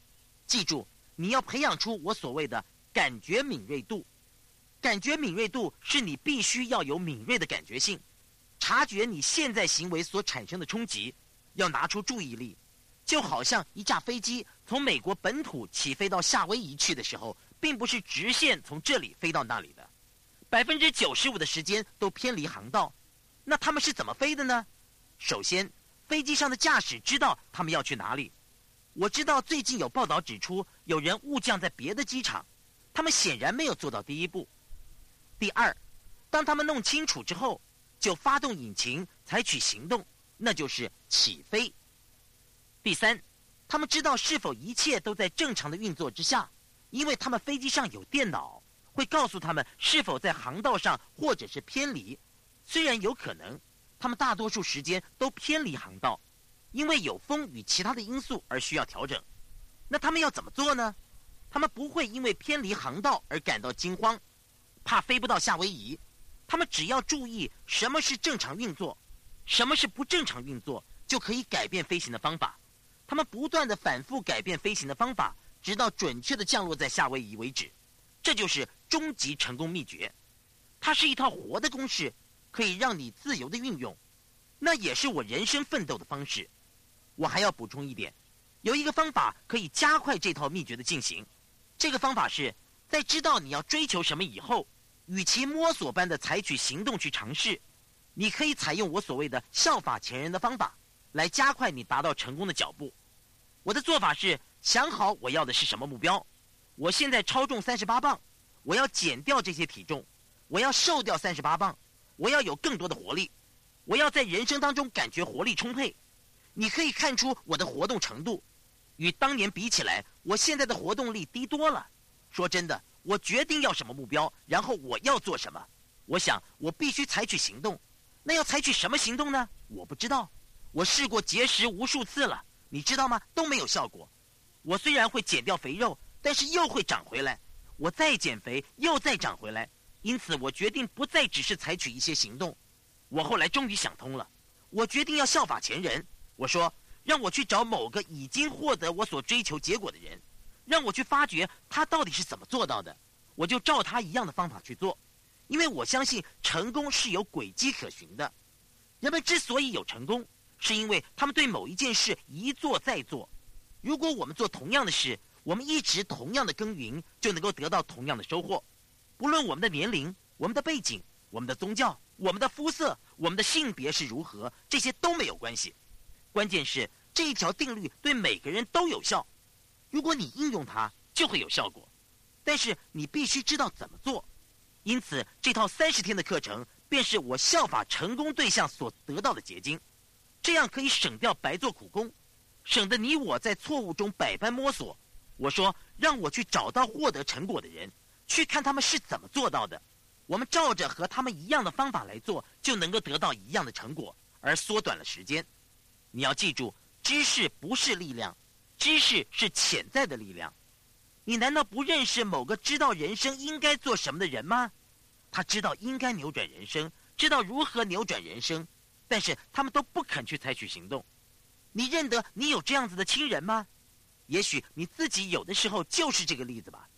记住，你要培养出我所谓的感觉敏锐度。感觉敏锐度是你必须要有敏锐的感觉性，察觉你现在行为所产生的冲击，要拿出注意力，就好像一架飞机从美国本土起飞到夏威夷去的时候，并不是直线从这里飞到那里的，百分之九十五的时间都偏离航道。那他们是怎么飞的呢？首先，飞机上的驾驶知道他们要去哪里。我知道最近有报道指出，有人误降在别的机场，他们显然没有做到第一步。第二，当他们弄清楚之后，就发动引擎，采取行动，那就是起飞。第三，他们知道是否一切都在正常的运作之下，因为他们飞机上有电脑，会告诉他们是否在航道上或者是偏离。虽然有可能，他们大多数时间都偏离航道，因为有风与其他的因素而需要调整。那他们要怎么做呢？他们不会因为偏离航道而感到惊慌。怕飞不到夏威夷，他们只要注意什么是正常运作，什么是不正常运作，就可以改变飞行的方法。他们不断的反复改变飞行的方法，直到准确的降落在夏威夷为止。这就是终极成功秘诀。它是一套活的公式，可以让你自由的运用。那也是我人生奋斗的方式。我还要补充一点，有一个方法可以加快这套秘诀的进行。这个方法是在知道你要追求什么以后。与其摸索般的采取行动去尝试，你可以采用我所谓的效法前人的方法，来加快你达到成功的脚步。我的做法是想好我要的是什么目标。我现在超重三十八磅，我要减掉这些体重，我要瘦掉三十八磅，我要有更多的活力，我要在人生当中感觉活力充沛。你可以看出我的活动程度，与当年比起来，我现在的活动力低多了。说真的，我决定要什么目标，然后我要做什么。我想我必须采取行动。那要采取什么行动呢？我不知道。我试过节食无数次了，你知道吗？都没有效果。我虽然会减掉肥肉，但是又会长回来。我再减肥，又再长回来。因此，我决定不再只是采取一些行动。我后来终于想通了，我决定要效法前人。我说，让我去找某个已经获得我所追求结果的人，让我去发掘他到底是怎么做到的，我就照他一样的方法去做，因为我相信成功是有轨迹可循的。人们之所以有成功，是因为他们对某一件事一做再做。如果我们做同样的事，我们一直同样的耕耘，就能够得到同样的收获。不论我们的年龄、我们的背景、我们的宗教、我们的肤色、我们的性别是如何，这些都没有关系。关键是这一条定律对每个人都有效，如果你应用它，就会有效果。但是你必须知道怎么做。因此，这套三十天的课程便是我效法成功对象所得到的结晶。这样可以省掉白做苦工，省得你我在错误中百般摸索。我说，让我去找到获得成果的人，去看他们是怎么做到的。我们照着和他们一样的方法来做，就能够得到一样的成果，而缩短了时间。你要记住，知识不是力量，知识是潜在的力量。你难道不认识某个知道人生应该做什么的人吗？他知道应该扭转人生，知道如何扭转人生，但是他们都不肯去采取行动。你认得你有这样子的亲人吗？也许你自己有的时候就是这个例子吧。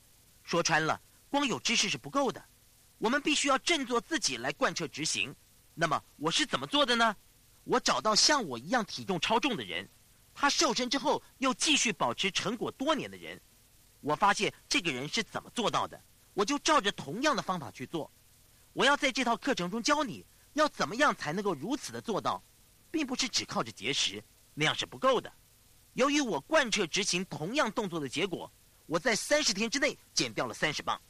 说穿了，光有知识是不够的，我们必须要振作自己来贯彻执行。那么我是怎么做的呢？我找到像我一样体重超重的人，他瘦身之后又继续保持成果多年的人，我发现这个人是怎么做到的，我就照着同样的方法去做。我要在这套课程中教你要怎么样才能够如此的做到，并不是只靠着节食，那样是不够的。由于我贯彻执行同样动作的结果，我在三十天之内减掉了三十磅，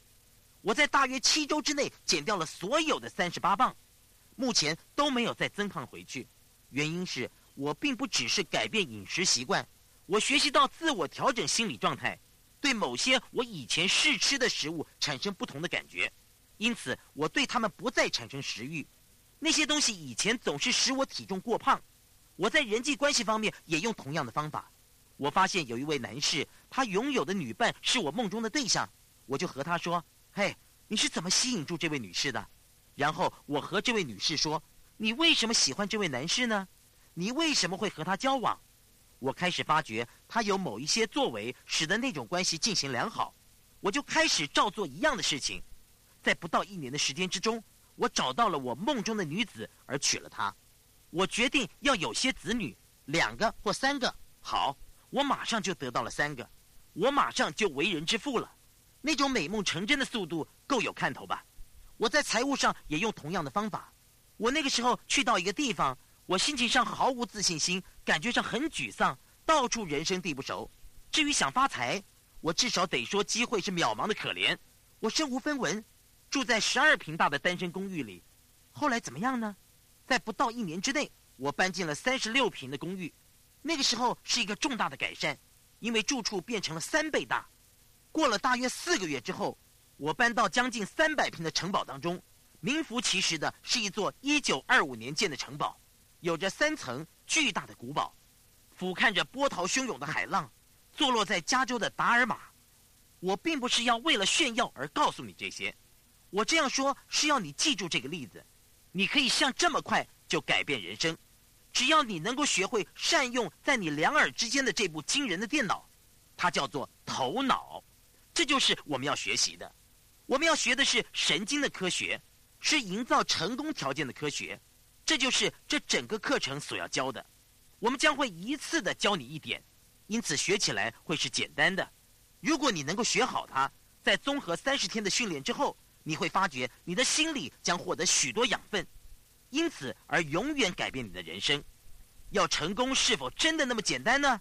我在大约七周之内减掉了所有的三十八磅，目前都没有再增胖回去。原因是我并不只是改变饮食习惯，我学习到自我调整心理状态，对某些我以前试吃的食物产生不同的感觉，因此我对他们不再产生食欲。那些东西以前总是使我体重过胖。我在人际关系方面也用同样的方法。我发现有一位男士，他拥有的女伴是我梦中的对象，我就和他说：“嘿，你是怎么吸引住这位女士的？”然后我和这位女士说。你为什么喜欢这位男士呢？你为什么会和他交往？我开始发觉他有某一些作为，使得那种关系进行良好。我就开始照做一样的事情，在不到一年的时间之中，我找到了我梦中的女子，而娶了她。我决定要有些子女，两个或三个。好，我马上就得到了三个，我马上就为人之父了。那种美梦成真的速度够有看头吧？我在财务上也用同样的方法。我那个时候去到一个地方，我心情上毫无自信心，感觉上很沮丧，到处人生地不熟。至于想发财，我至少得说机会是渺茫的可怜。我身无分文，住在十二平大的单身公寓里。后来怎么样呢？在不到一年之内，我搬进了三十六平的公寓。那个时候是一个重大的改善，因为住处变成了三倍大。过了大约四个月之后，我搬到将近三百平的城堡当中。名副其实的是一座一九二五年建的城堡，有着三层巨大的古堡，俯瞰着波涛汹涌的海浪，坐落在加州的达尔马。我并不是要为了炫耀而告诉你这些，我这样说是要你记住这个例子。你可以像这么快就改变人生，只要你能够学会善用在你两耳之间的这部惊人的电脑，它叫做头脑。这就是我们要学习的，我们要学的是神经的科学。是营造成功条件的科学，这就是这整个课程所要教的。我们将会一次的教你一点，因此学起来会是简单的。如果你能够学好它，在综合三十天的训练之后，你会发觉你的心里将获得许多养分。因此而永远改变你的人生。要成功是否真的那么简单呢？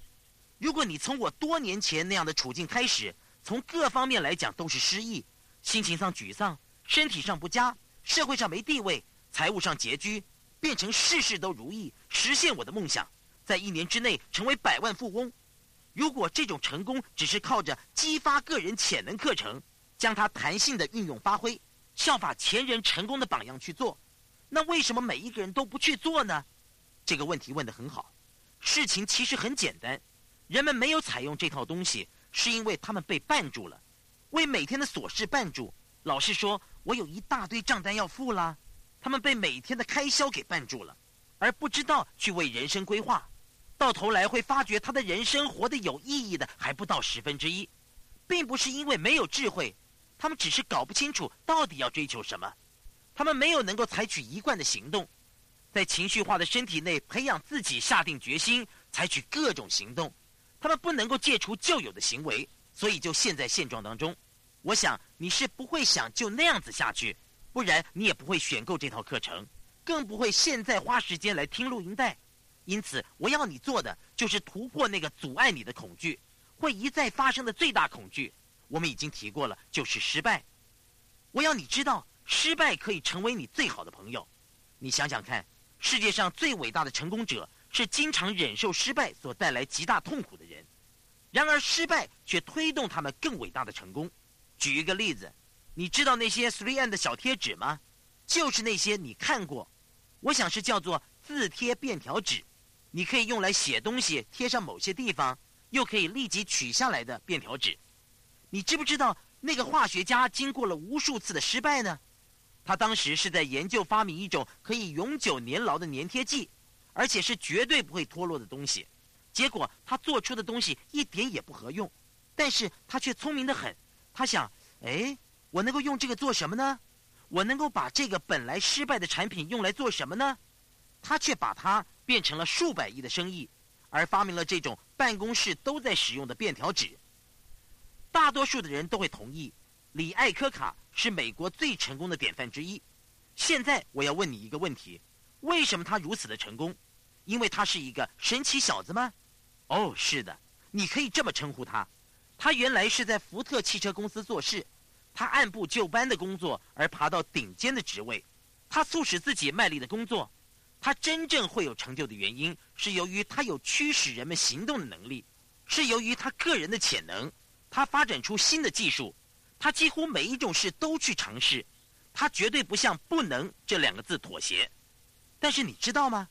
如果你从我多年前那样的处境开始，从各方面来讲都是失意，心情上沮丧，身体上不佳，社会上没地位，财务上拮据，变成事事都如意，实现我的梦想，在一年之内成为百万富翁。如果这种成功只是靠着激发个人潜能课程，将它弹性的运用发挥，效法前人成功的榜样去做，那为什么每一个人都不去做呢？这个问题问得很好。事情其实很简单，人们没有采用这套东西，是因为他们被绊住了，为每天的琐事绊住。老实说，我有一大堆账单要付啦，他们被每天的开销给绊住了，而不知道去为人生规划。到头来会发觉，他的人生活得有意义的还不到十分之一，并不是因为没有智慧，他们只是搞不清楚到底要追求什么，他们没有能够采取一贯的行动，在情绪化的身体内培养自己下定决心采取各种行动，他们不能够戒除旧有的行为，所以就陷在现状当中。我想你是不会想就那样子下去，不然你也不会选购这套课程，更不会现在花时间来听录音带。因此，我要你做的就是突破那个阻碍你的恐惧，会一再发生的最大恐惧。我们已经提过了，就是失败。我要你知道，失败可以成为你最好的朋友。你想想看，世界上最伟大的成功者是经常忍受失败所带来极大痛苦的人，然而失败却推动他们更伟大的成功。举一个例子，你知道那些 Three N 的小贴纸吗？就是那些你看过，我想是叫做字贴便条纸。你可以用来写东西，贴上某些地方，又可以立即取下来的便条纸。你知不知道那个化学家经过了无数次的失败呢？他当时是在研究发明一种可以永久粘牢的粘贴剂，而且是绝对不会脱落的东西。结果他做出的东西一点也不合用，但是他却聪明的很。他想，哎，我能够用这个做什么呢？我能够把这个本来失败的产品用来做什么呢？他却把它。变成了数百亿的生意，而发明了这种办公室都在使用的便条纸。大多数的人都会同意，李艾科卡是美国最成功的典范之一。现在我要问你一个问题：为什么他如此的成功？因为他是一个神奇小子吗？哦，是的，你可以这么称呼他。他原来是在福特汽车公司做事，他按部就班的工作而爬到顶尖的职位，他促使自己卖力的工作。他真正会有成就的原因，是由于他有驱使人们行动的能力，是由于他个人的潜能。他发展出新的技术，他几乎每一种事都去尝试，他绝对不向“不能”这两个字妥协。但是你知道吗？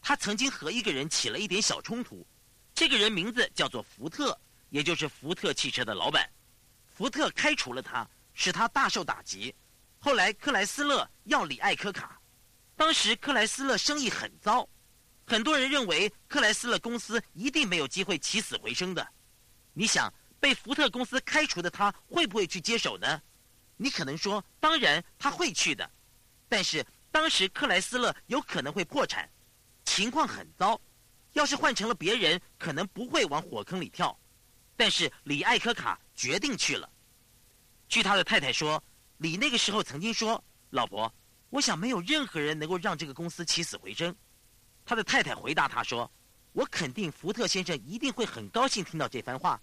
他曾经和一个人起了一点小冲突，这个人名字叫做福特，也就是福特汽车的老板。福特开除了他，使他大受打击。后来克莱斯勒要李艾科卡。当时克莱斯勒生意很糟，很多人认为克莱斯勒公司一定没有机会起死回生的。你想，被福特公司开除的他会不会去接手呢？你可能说，当然他会去的。但是当时克莱斯勒有可能会破产，情况很糟。要是换成了别人，可能不会往火坑里跳。但是李艾科卡决定去了。据他的太太说，李那个时候曾经说：“老婆。”我想没有任何人能够让这个公司起死回生。他的太太回答他说：“我肯定福特先生一定会很高兴听到这番话。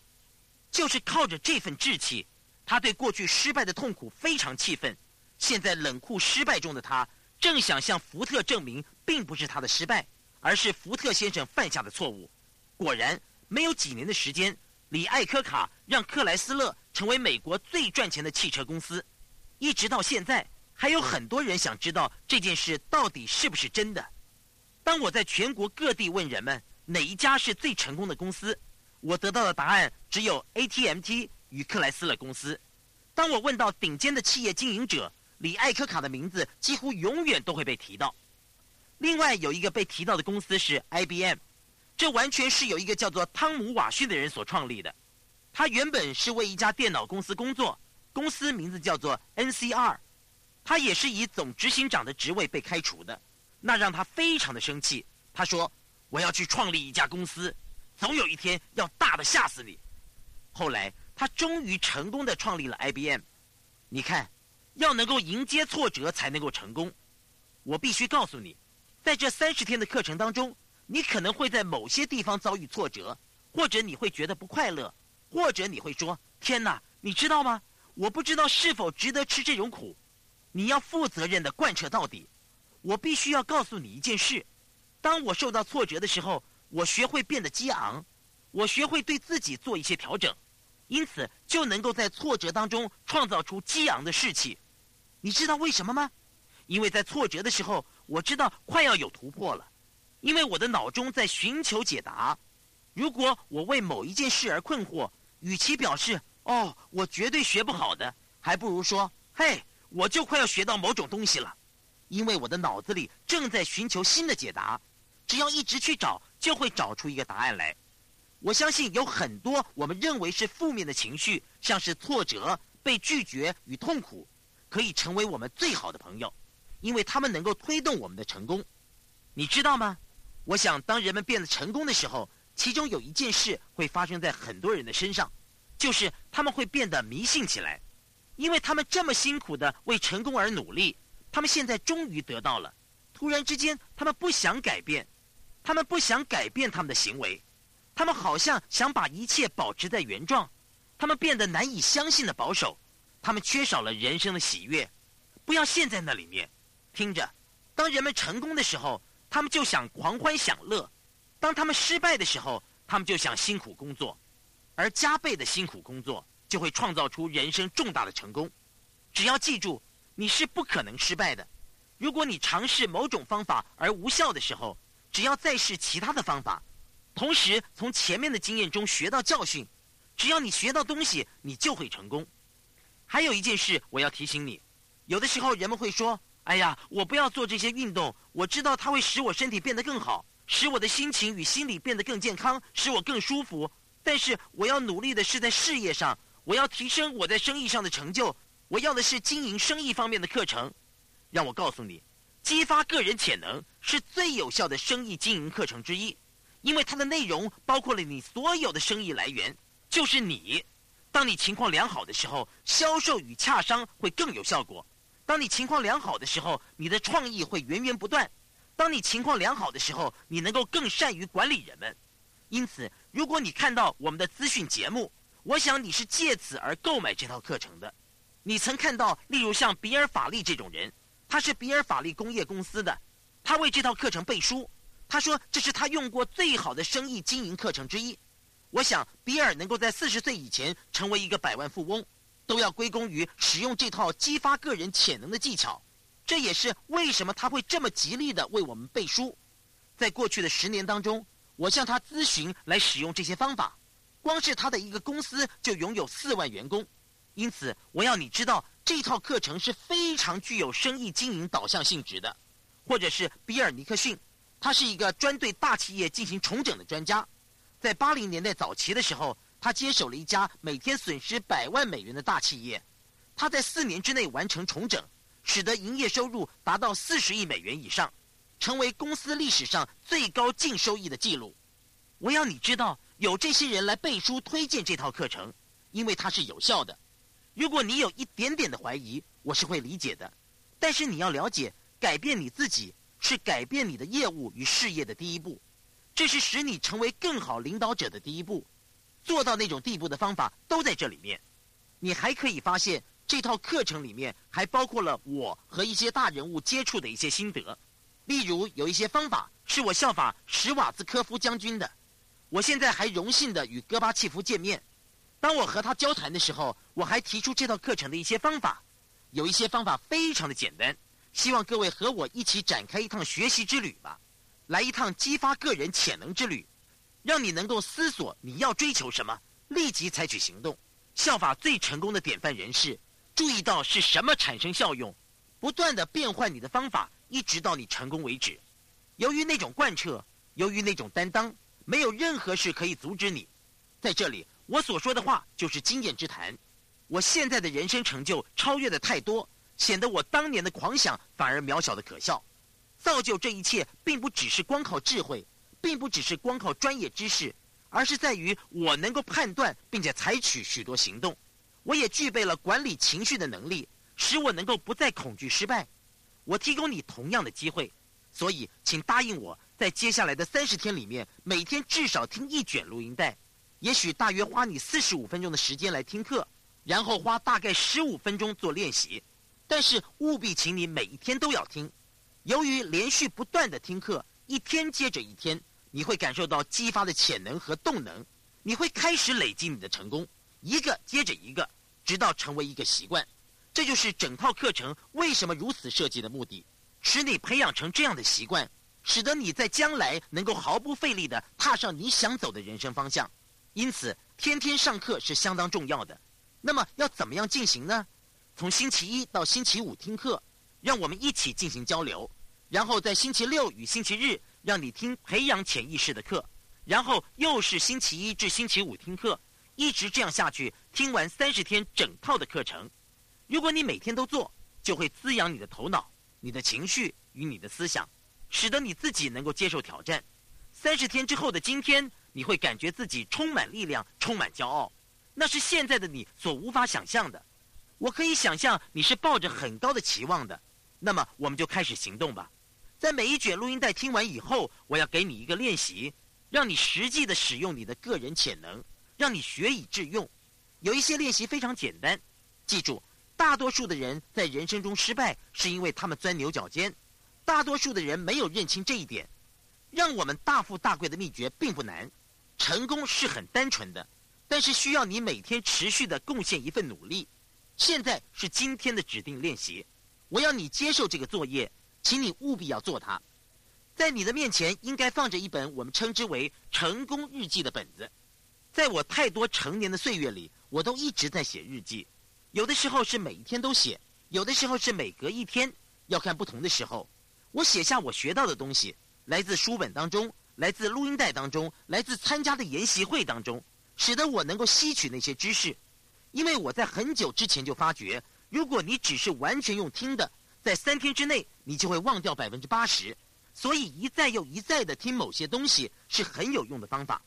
就是靠着这份志气，他对过去失败的痛苦非常气愤。现在冷酷失败中的他，正想向福特证明，并不是他的失败，而是福特先生犯下的错误。果然，没有几年的时间，李艾科卡让克莱斯勒成为美国最赚钱的汽车公司，一直到现在。”还有很多人想知道这件事到底是不是真的。当我在全国各地问人们哪一家是最成功的公司，我得到的答案只有 ATMT 与克莱斯勒公司。当我问到顶尖的企业经营者，李艾科卡的名字几乎永远都会被提到。另外有一个被提到的公司是 IBM，这完全是由一个叫做汤姆瓦逊的人所创立的。他原本是为一家电脑公司工作，公司名字叫做 NCR。他也是以总执行长的职位被开除的，那让他非常的生气。他说：“我要去创立一家公司，总有一天要大的吓死你。”后来他终于成功的创立了 IBM。你看，要能够迎接挫折才能够成功。我必须告诉你，在这三十天的课程当中，你可能会在某些地方遭遇挫折，或者你会觉得不快乐，或者你会说：“天哪，你知道吗？我不知道是否值得吃这种苦。”你要负责任的贯彻到底。我必须要告诉你一件事：当我受到挫折的时候，我学会变得激昂，我学会对自己做一些调整，因此就能够在挫折当中创造出激昂的士气。你知道为什么吗？因为在挫折的时候，我知道快要有突破了，因为我的脑中在寻求解答。如果我为某一件事而困惑，与其表示“哦，我绝对学不好的”，还不如说“嘿，我就快要学到某种东西了”，因为我的脑子里正在寻求新的解答。只要一直去找，就会找出一个答案来。我相信有很多我们认为是负面的情绪，像是挫折、被拒绝与痛苦，可以成为我们最好的朋友。因为他们能够推动我们的成功，你知道吗？我想，当人们变得成功的时候，其中有一件事会发生在很多人的身上，就是他们会变得迷信起来。因为他们这么辛苦的为成功而努力，他们现在终于得到了，突然之间，他们不想改变，他们不想改变他们的行为，他们好像想把一切保持在原状，他们变得难以相信的保守，他们缺少了人生的喜悦，不要陷在那里面。听着，当人们成功的时候，他们就想狂欢享乐；当他们失败的时候，他们就想辛苦工作。而加倍的辛苦工作，就会创造出人生重大的成功。只要记住，你是不可能失败的。如果你尝试某种方法而无效的时候，只要再试其他的方法，同时从前面的经验中学到教训，只要你学到东西，你就会成功。还有一件事我要提醒你：有的时候人们会说。哎呀，我不要做这些运动。我知道它会使我身体变得更好，使我的心情与心理变得更健康，使我更舒服。但是我要努力的是在事业上，我要提升我在生意上的成就。我要的是经营生意方面的课程。让我告诉你，激发个人潜能是最有效的生意经营课程之一，因为它的内容包括了你所有的生意来源，就是你。当你情况良好的时候，销售与洽商会更有效果。当你情况良好的时候，你的创意会源源不断；当你情况良好的时候，你能够更善于管理人们。因此，如果你看到我们的资讯节目，我想你是借此而购买这套课程的。你曾看到，例如像比尔·法利这种人，他是比尔·法利工业公司的，他为这套课程背书，他说这是他用过最好的生意经营课程之一。我想，比尔能够在四十岁以前成为一个百万富翁。都要归功于使用这套激发个人潜能的技巧，这也是为什么他会这么极力的为我们背书。在过去的十年当中，我向他咨询来使用这些方法，光是他的一个公司就拥有四万员工，因此我要你知道这套课程是非常具有生意经营导向性质的。或者是比尔·尼克逊，他是一个专对大企业进行重整的专家，在八零年代早期的时候。他接手了一家每天损失百万美元的大企业，他在四年之内完成重整，使得营业收入达到四十亿美元以上，成为公司历史上最高净收益的记录。我要你知道，有这些人来背书推荐这套课程，因为它是有效的。如果你有一点点的怀疑，我是会理解的。但是你要了解，改变你自己是改变你的业务与事业的第一步，这是使你成为更好领导者的第一步。做到那种地步的方法都在这里面，你还可以发现这套课程里面还包括了我和一些大人物接触的一些心得，例如有一些方法是我效法史瓦兹科夫将军的，我现在还荣幸的与戈巴契夫见面，当我和他交谈的时候，我还提出这套课程的一些方法，有一些方法非常的简单，希望各位和我一起展开一趟学习之旅吧，来一趟激发个人潜能之旅。让你能够思索你要追求什么，立即采取行动，效法最成功的典范人士，注意到是什么产生效用，不断的变换你的方法，一直到你成功为止。由于那种贯彻，由于那种担当，没有任何事可以阻止你。在这里，我所说的话就是经验之谈。我现在的人生成就超越的太多，显得我当年的狂想反而渺小的可笑。造就这一切，并不只是光靠智慧。并不只是光靠专业知识，而是在于我能够判断并且采取许多行动。我也具备了管理情绪的能力，使我能够不再恐惧失败。我提供你同样的机会，所以，请答应我，在接下来的三十天里面，每天至少听一卷录音带，也许大约花你四十五分钟的时间来听课，然后花大概十五分钟做练习。但是务必请你每一天都要听。由于连续不断的听课，一天接着一天，你会感受到激发的潜能和动能，你会开始累积你的成功，一个接着一个，直到成为一个习惯。这就是整套课程为什么如此设计的目的。使你培养成这样的习惯，使得你在将来能够毫不费力地踏上你想走的人生方向。因此，天天上课是相当重要的。那么，要怎么样进行呢？从星期一到星期五听课，让我们一起进行交流；然后在星期六与星期日，让你听培养潜意识的课；然后又是星期一至星期五听课，一直这样下去，听完三十天整套的课程。如果你每天都做，就会滋养你的头脑。你的情绪与你的思想，使得你自己能够接受挑战。三十天之后的今天，你会感觉自己充满力量，充满骄傲，那是现在的你所无法想象的。我可以想象你是抱着很高的期望的。那么，我们就开始行动吧。在每一卷录音带听完以后，我要给你一个练习，让你实际的使用你的个人潜能，让你学以致用。有一些练习非常简单，记住。大多数的人在人生中失败，是因为他们钻牛角尖。大多数的人没有认清这一点。让我们大富大贵的秘诀并不难，成功是很单纯的，但是需要你每天持续的贡献一份努力。现在是今天的指定练习，我要你接受这个作业，请你务必要做它。在你的面前应该放着一本我们称之为“成功日记”的本子。在我太多成年的岁月里，我都一直在写日记。有的时候是每一天都写，有的时候是每隔一天，要看不同的时候。我写下我学到的东西，来自书本当中，来自录音带当中，来自参加的研习会当中，使得我能够吸取那些知识。因为我在很久之前就发觉，如果你只是完全用听的，在三天之内你就会忘掉百分之八十。所以一再又一再的听某些东西是很有用的方法。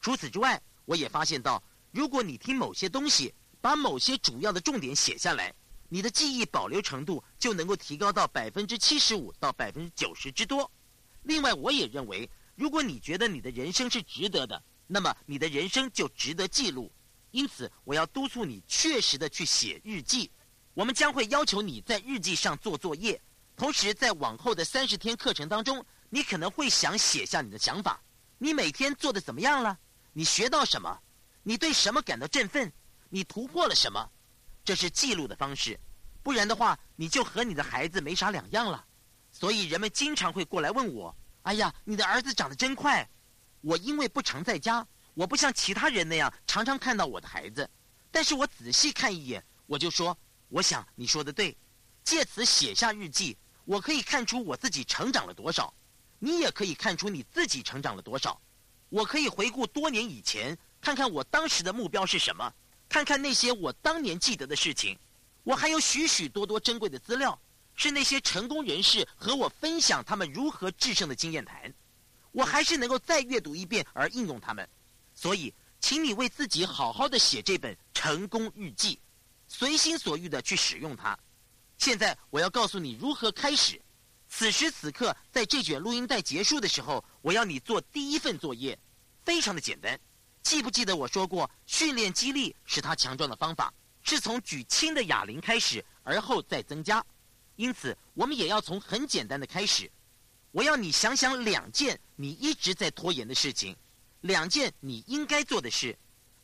除此之外，我也发现到，如果你听某些东西，把某些主要的重点写下来，你的记忆保留程度就能够提高到百分之七十五到百分之九十之多。另外，我也认为，如果你觉得你的人生是值得的，那么你的人生就值得记录。因此，我要督促你确实的去写日记。我们将会要求你在日记上做作业，同时在往后的三十天课程当中，你可能会想写下你的想法。你每天做的怎么样了？你学到什么？你对什么感到振奋？你突破了什么？这是记录的方式，不然的话，你就和你的孩子没啥两样了。所以人们经常会过来问我：“哎呀，你的儿子长得真快。”我因为不常在家，我不像其他人那样常常看到我的孩子，但是我仔细看一眼，我就说：“我想你说的对。”借此写下日记，我可以看出我自己成长了多少，你也可以看出你自己成长了多少。我可以回顾多年以前，看看我当时的目标是什么。看看那些我当年记得的事情，我还有许许多多珍贵的资料，是那些成功人士和我分享他们如何制胜的经验谈。我还是能够再阅读一遍而应用他们，所以，请你为自己好好的写这本成功日记，随心所欲的去使用它。现在我要告诉你如何开始。此时此刻，在这卷录音带结束的时候，我要你做第一份作业，非常的简单。记不记得我说过，训练肌力使他强壮的方法是从举轻的哑铃开始，而后再增加。因此，我们也要从很简单的开始。我要你想想两件你一直在拖延的事情，两件你应该做的事，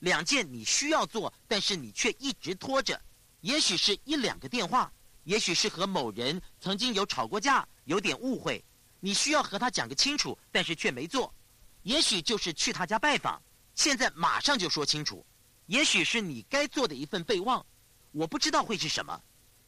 两件你需要做但是你却一直拖着。也许是一两个电话，也许是和某人曾经有吵过架，有点误会，你需要和他讲个清楚，但是却没做。也许就是去他家拜访。现在马上就说清楚，也许是你该做的一份备忘，我不知道会是什么，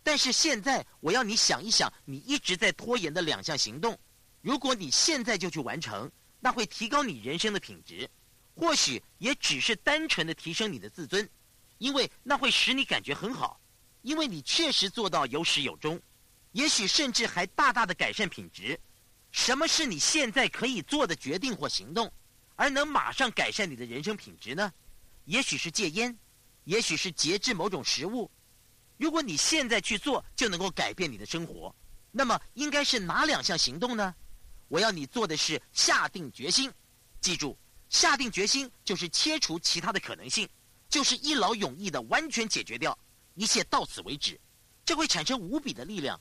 但是现在我要你想一想，你一直在拖延的两项行动，如果你现在就去完成，那会提高你人生的品质，或许也只是单纯的提升你的自尊，因为那会使你感觉很好，因为你确实做到有始有终，也许甚至还大大的改善品质。什么是你现在可以做的决定或行动？而能马上改善你的人生品质呢？也许是戒烟，也许是节制某种食物。如果你现在去做就能够改变你的生活，那么应该是哪两项行动呢？我要你做的是下定决心。记住，下定决心就是切除其他的可能性，就是一劳永逸的完全解决掉，一切到此为止。这会产生无比的力量。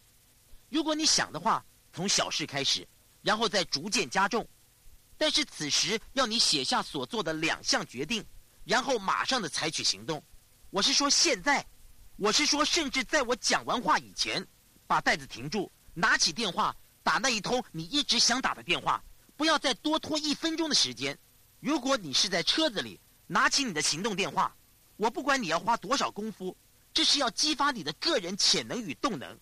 如果你想的话，从小事开始，然后再逐渐加重。但是此时要你写下所做的两项决定，然后马上的采取行动。我是说现在，我是说甚至在我讲完话以前，把袋子停住，拿起电话打那一通你一直想打的电话，不要再多拖一分钟的时间。如果你是在车子里，拿起你的行动电话，我不管你要花多少功夫，这是要激发你的个人潜能与动能。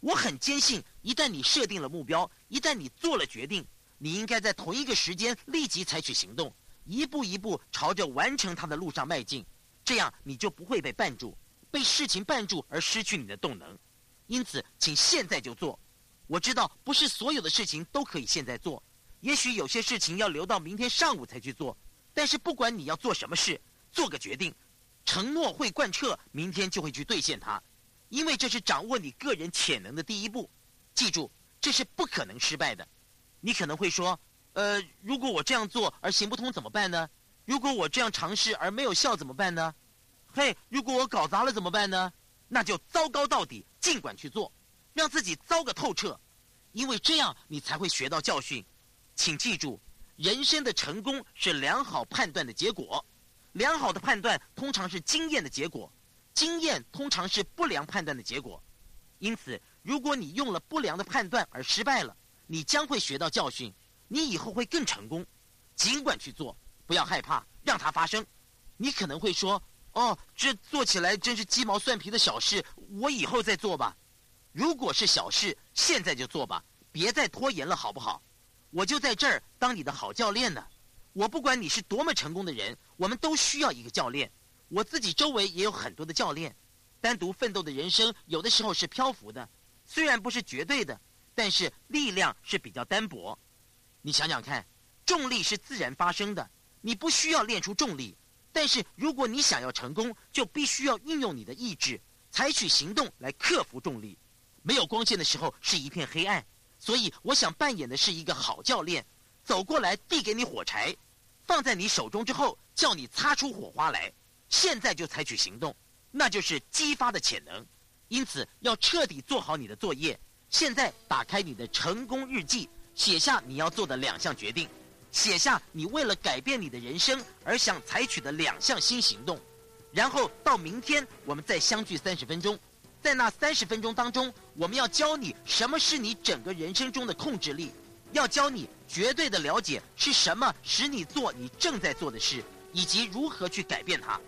我很坚信，一旦你设定了目标，一旦你做了决定，你应该在同一个时间立即采取行动，一步一步朝着完成它的路上迈进。这样你就不会被绊住，被事情绊住而失去你的动能。因此，请现在就做。我知道不是所有的事情都可以现在做，也许有些事情要留到明天上午才去做。但是不管你要做什么事，做个决定，承诺会贯彻，明天就会去兑现它。因为这是掌握你个人潜能的第一步，记住，这是不可能失败的。你可能会说，呃，如果我这样做而行不通怎么办呢？如果我这样尝试而没有效怎么办呢？嘿，如果我搞砸了怎么办呢？那就糟糕到底，尽管去做，让自己糟个透彻，因为这样你才会学到教训。请记住，人生的成功是良好判断的结果，良好的判断通常是经验的结果。经验通常是不良判断的结果，因此，如果你用了不良的判断而失败了，你将会学到教训，你以后会更成功。尽管去做，不要害怕，让它发生。你可能会说：“哦，这做起来真是鸡毛蒜皮的小事，我以后再做吧。”如果是小事，现在就做吧，别再拖延了，好不好？我就在这儿当你的好教练呢。我不管你是多么成功的人，我们都需要一个教练。我自己周围也有很多的教练，单独奋斗的人生有的时候是漂浮的，虽然不是绝对的，但是力量是比较单薄。你想想看，重力是自然发生的，你不需要练出重力，但是如果你想要成功，就必须要运用你的意志，采取行动来克服重力。没有光线的时候是一片黑暗，所以我想扮演的是一个好教练，走过来递给你火柴，放在你手中之后，叫你擦出火花来。现在就采取行动，那就是激发的潜能。因此，要彻底做好你的作业。现在打开你的成功日记，写下你要做的两项决定，写下你为了改变你的人生而想采取的两项新行动。然后到明天，我们再相聚三十分钟。在那三十分钟当中，我们要教你什么是你整个人生中的控制力，要教你绝对的了解是什么使你做你正在做的事，以及如何去改变它。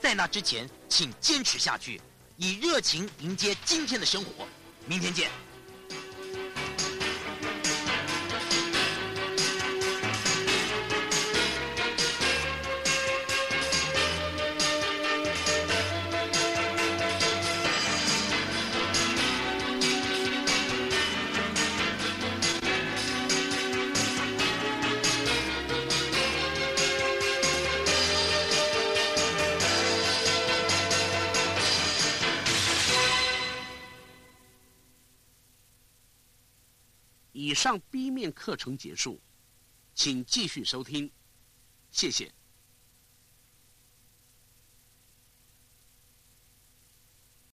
在那之前，请坚持下去，以热情迎接今天的生活。明天见。以上 B 面课程结束，请继续收听，谢谢。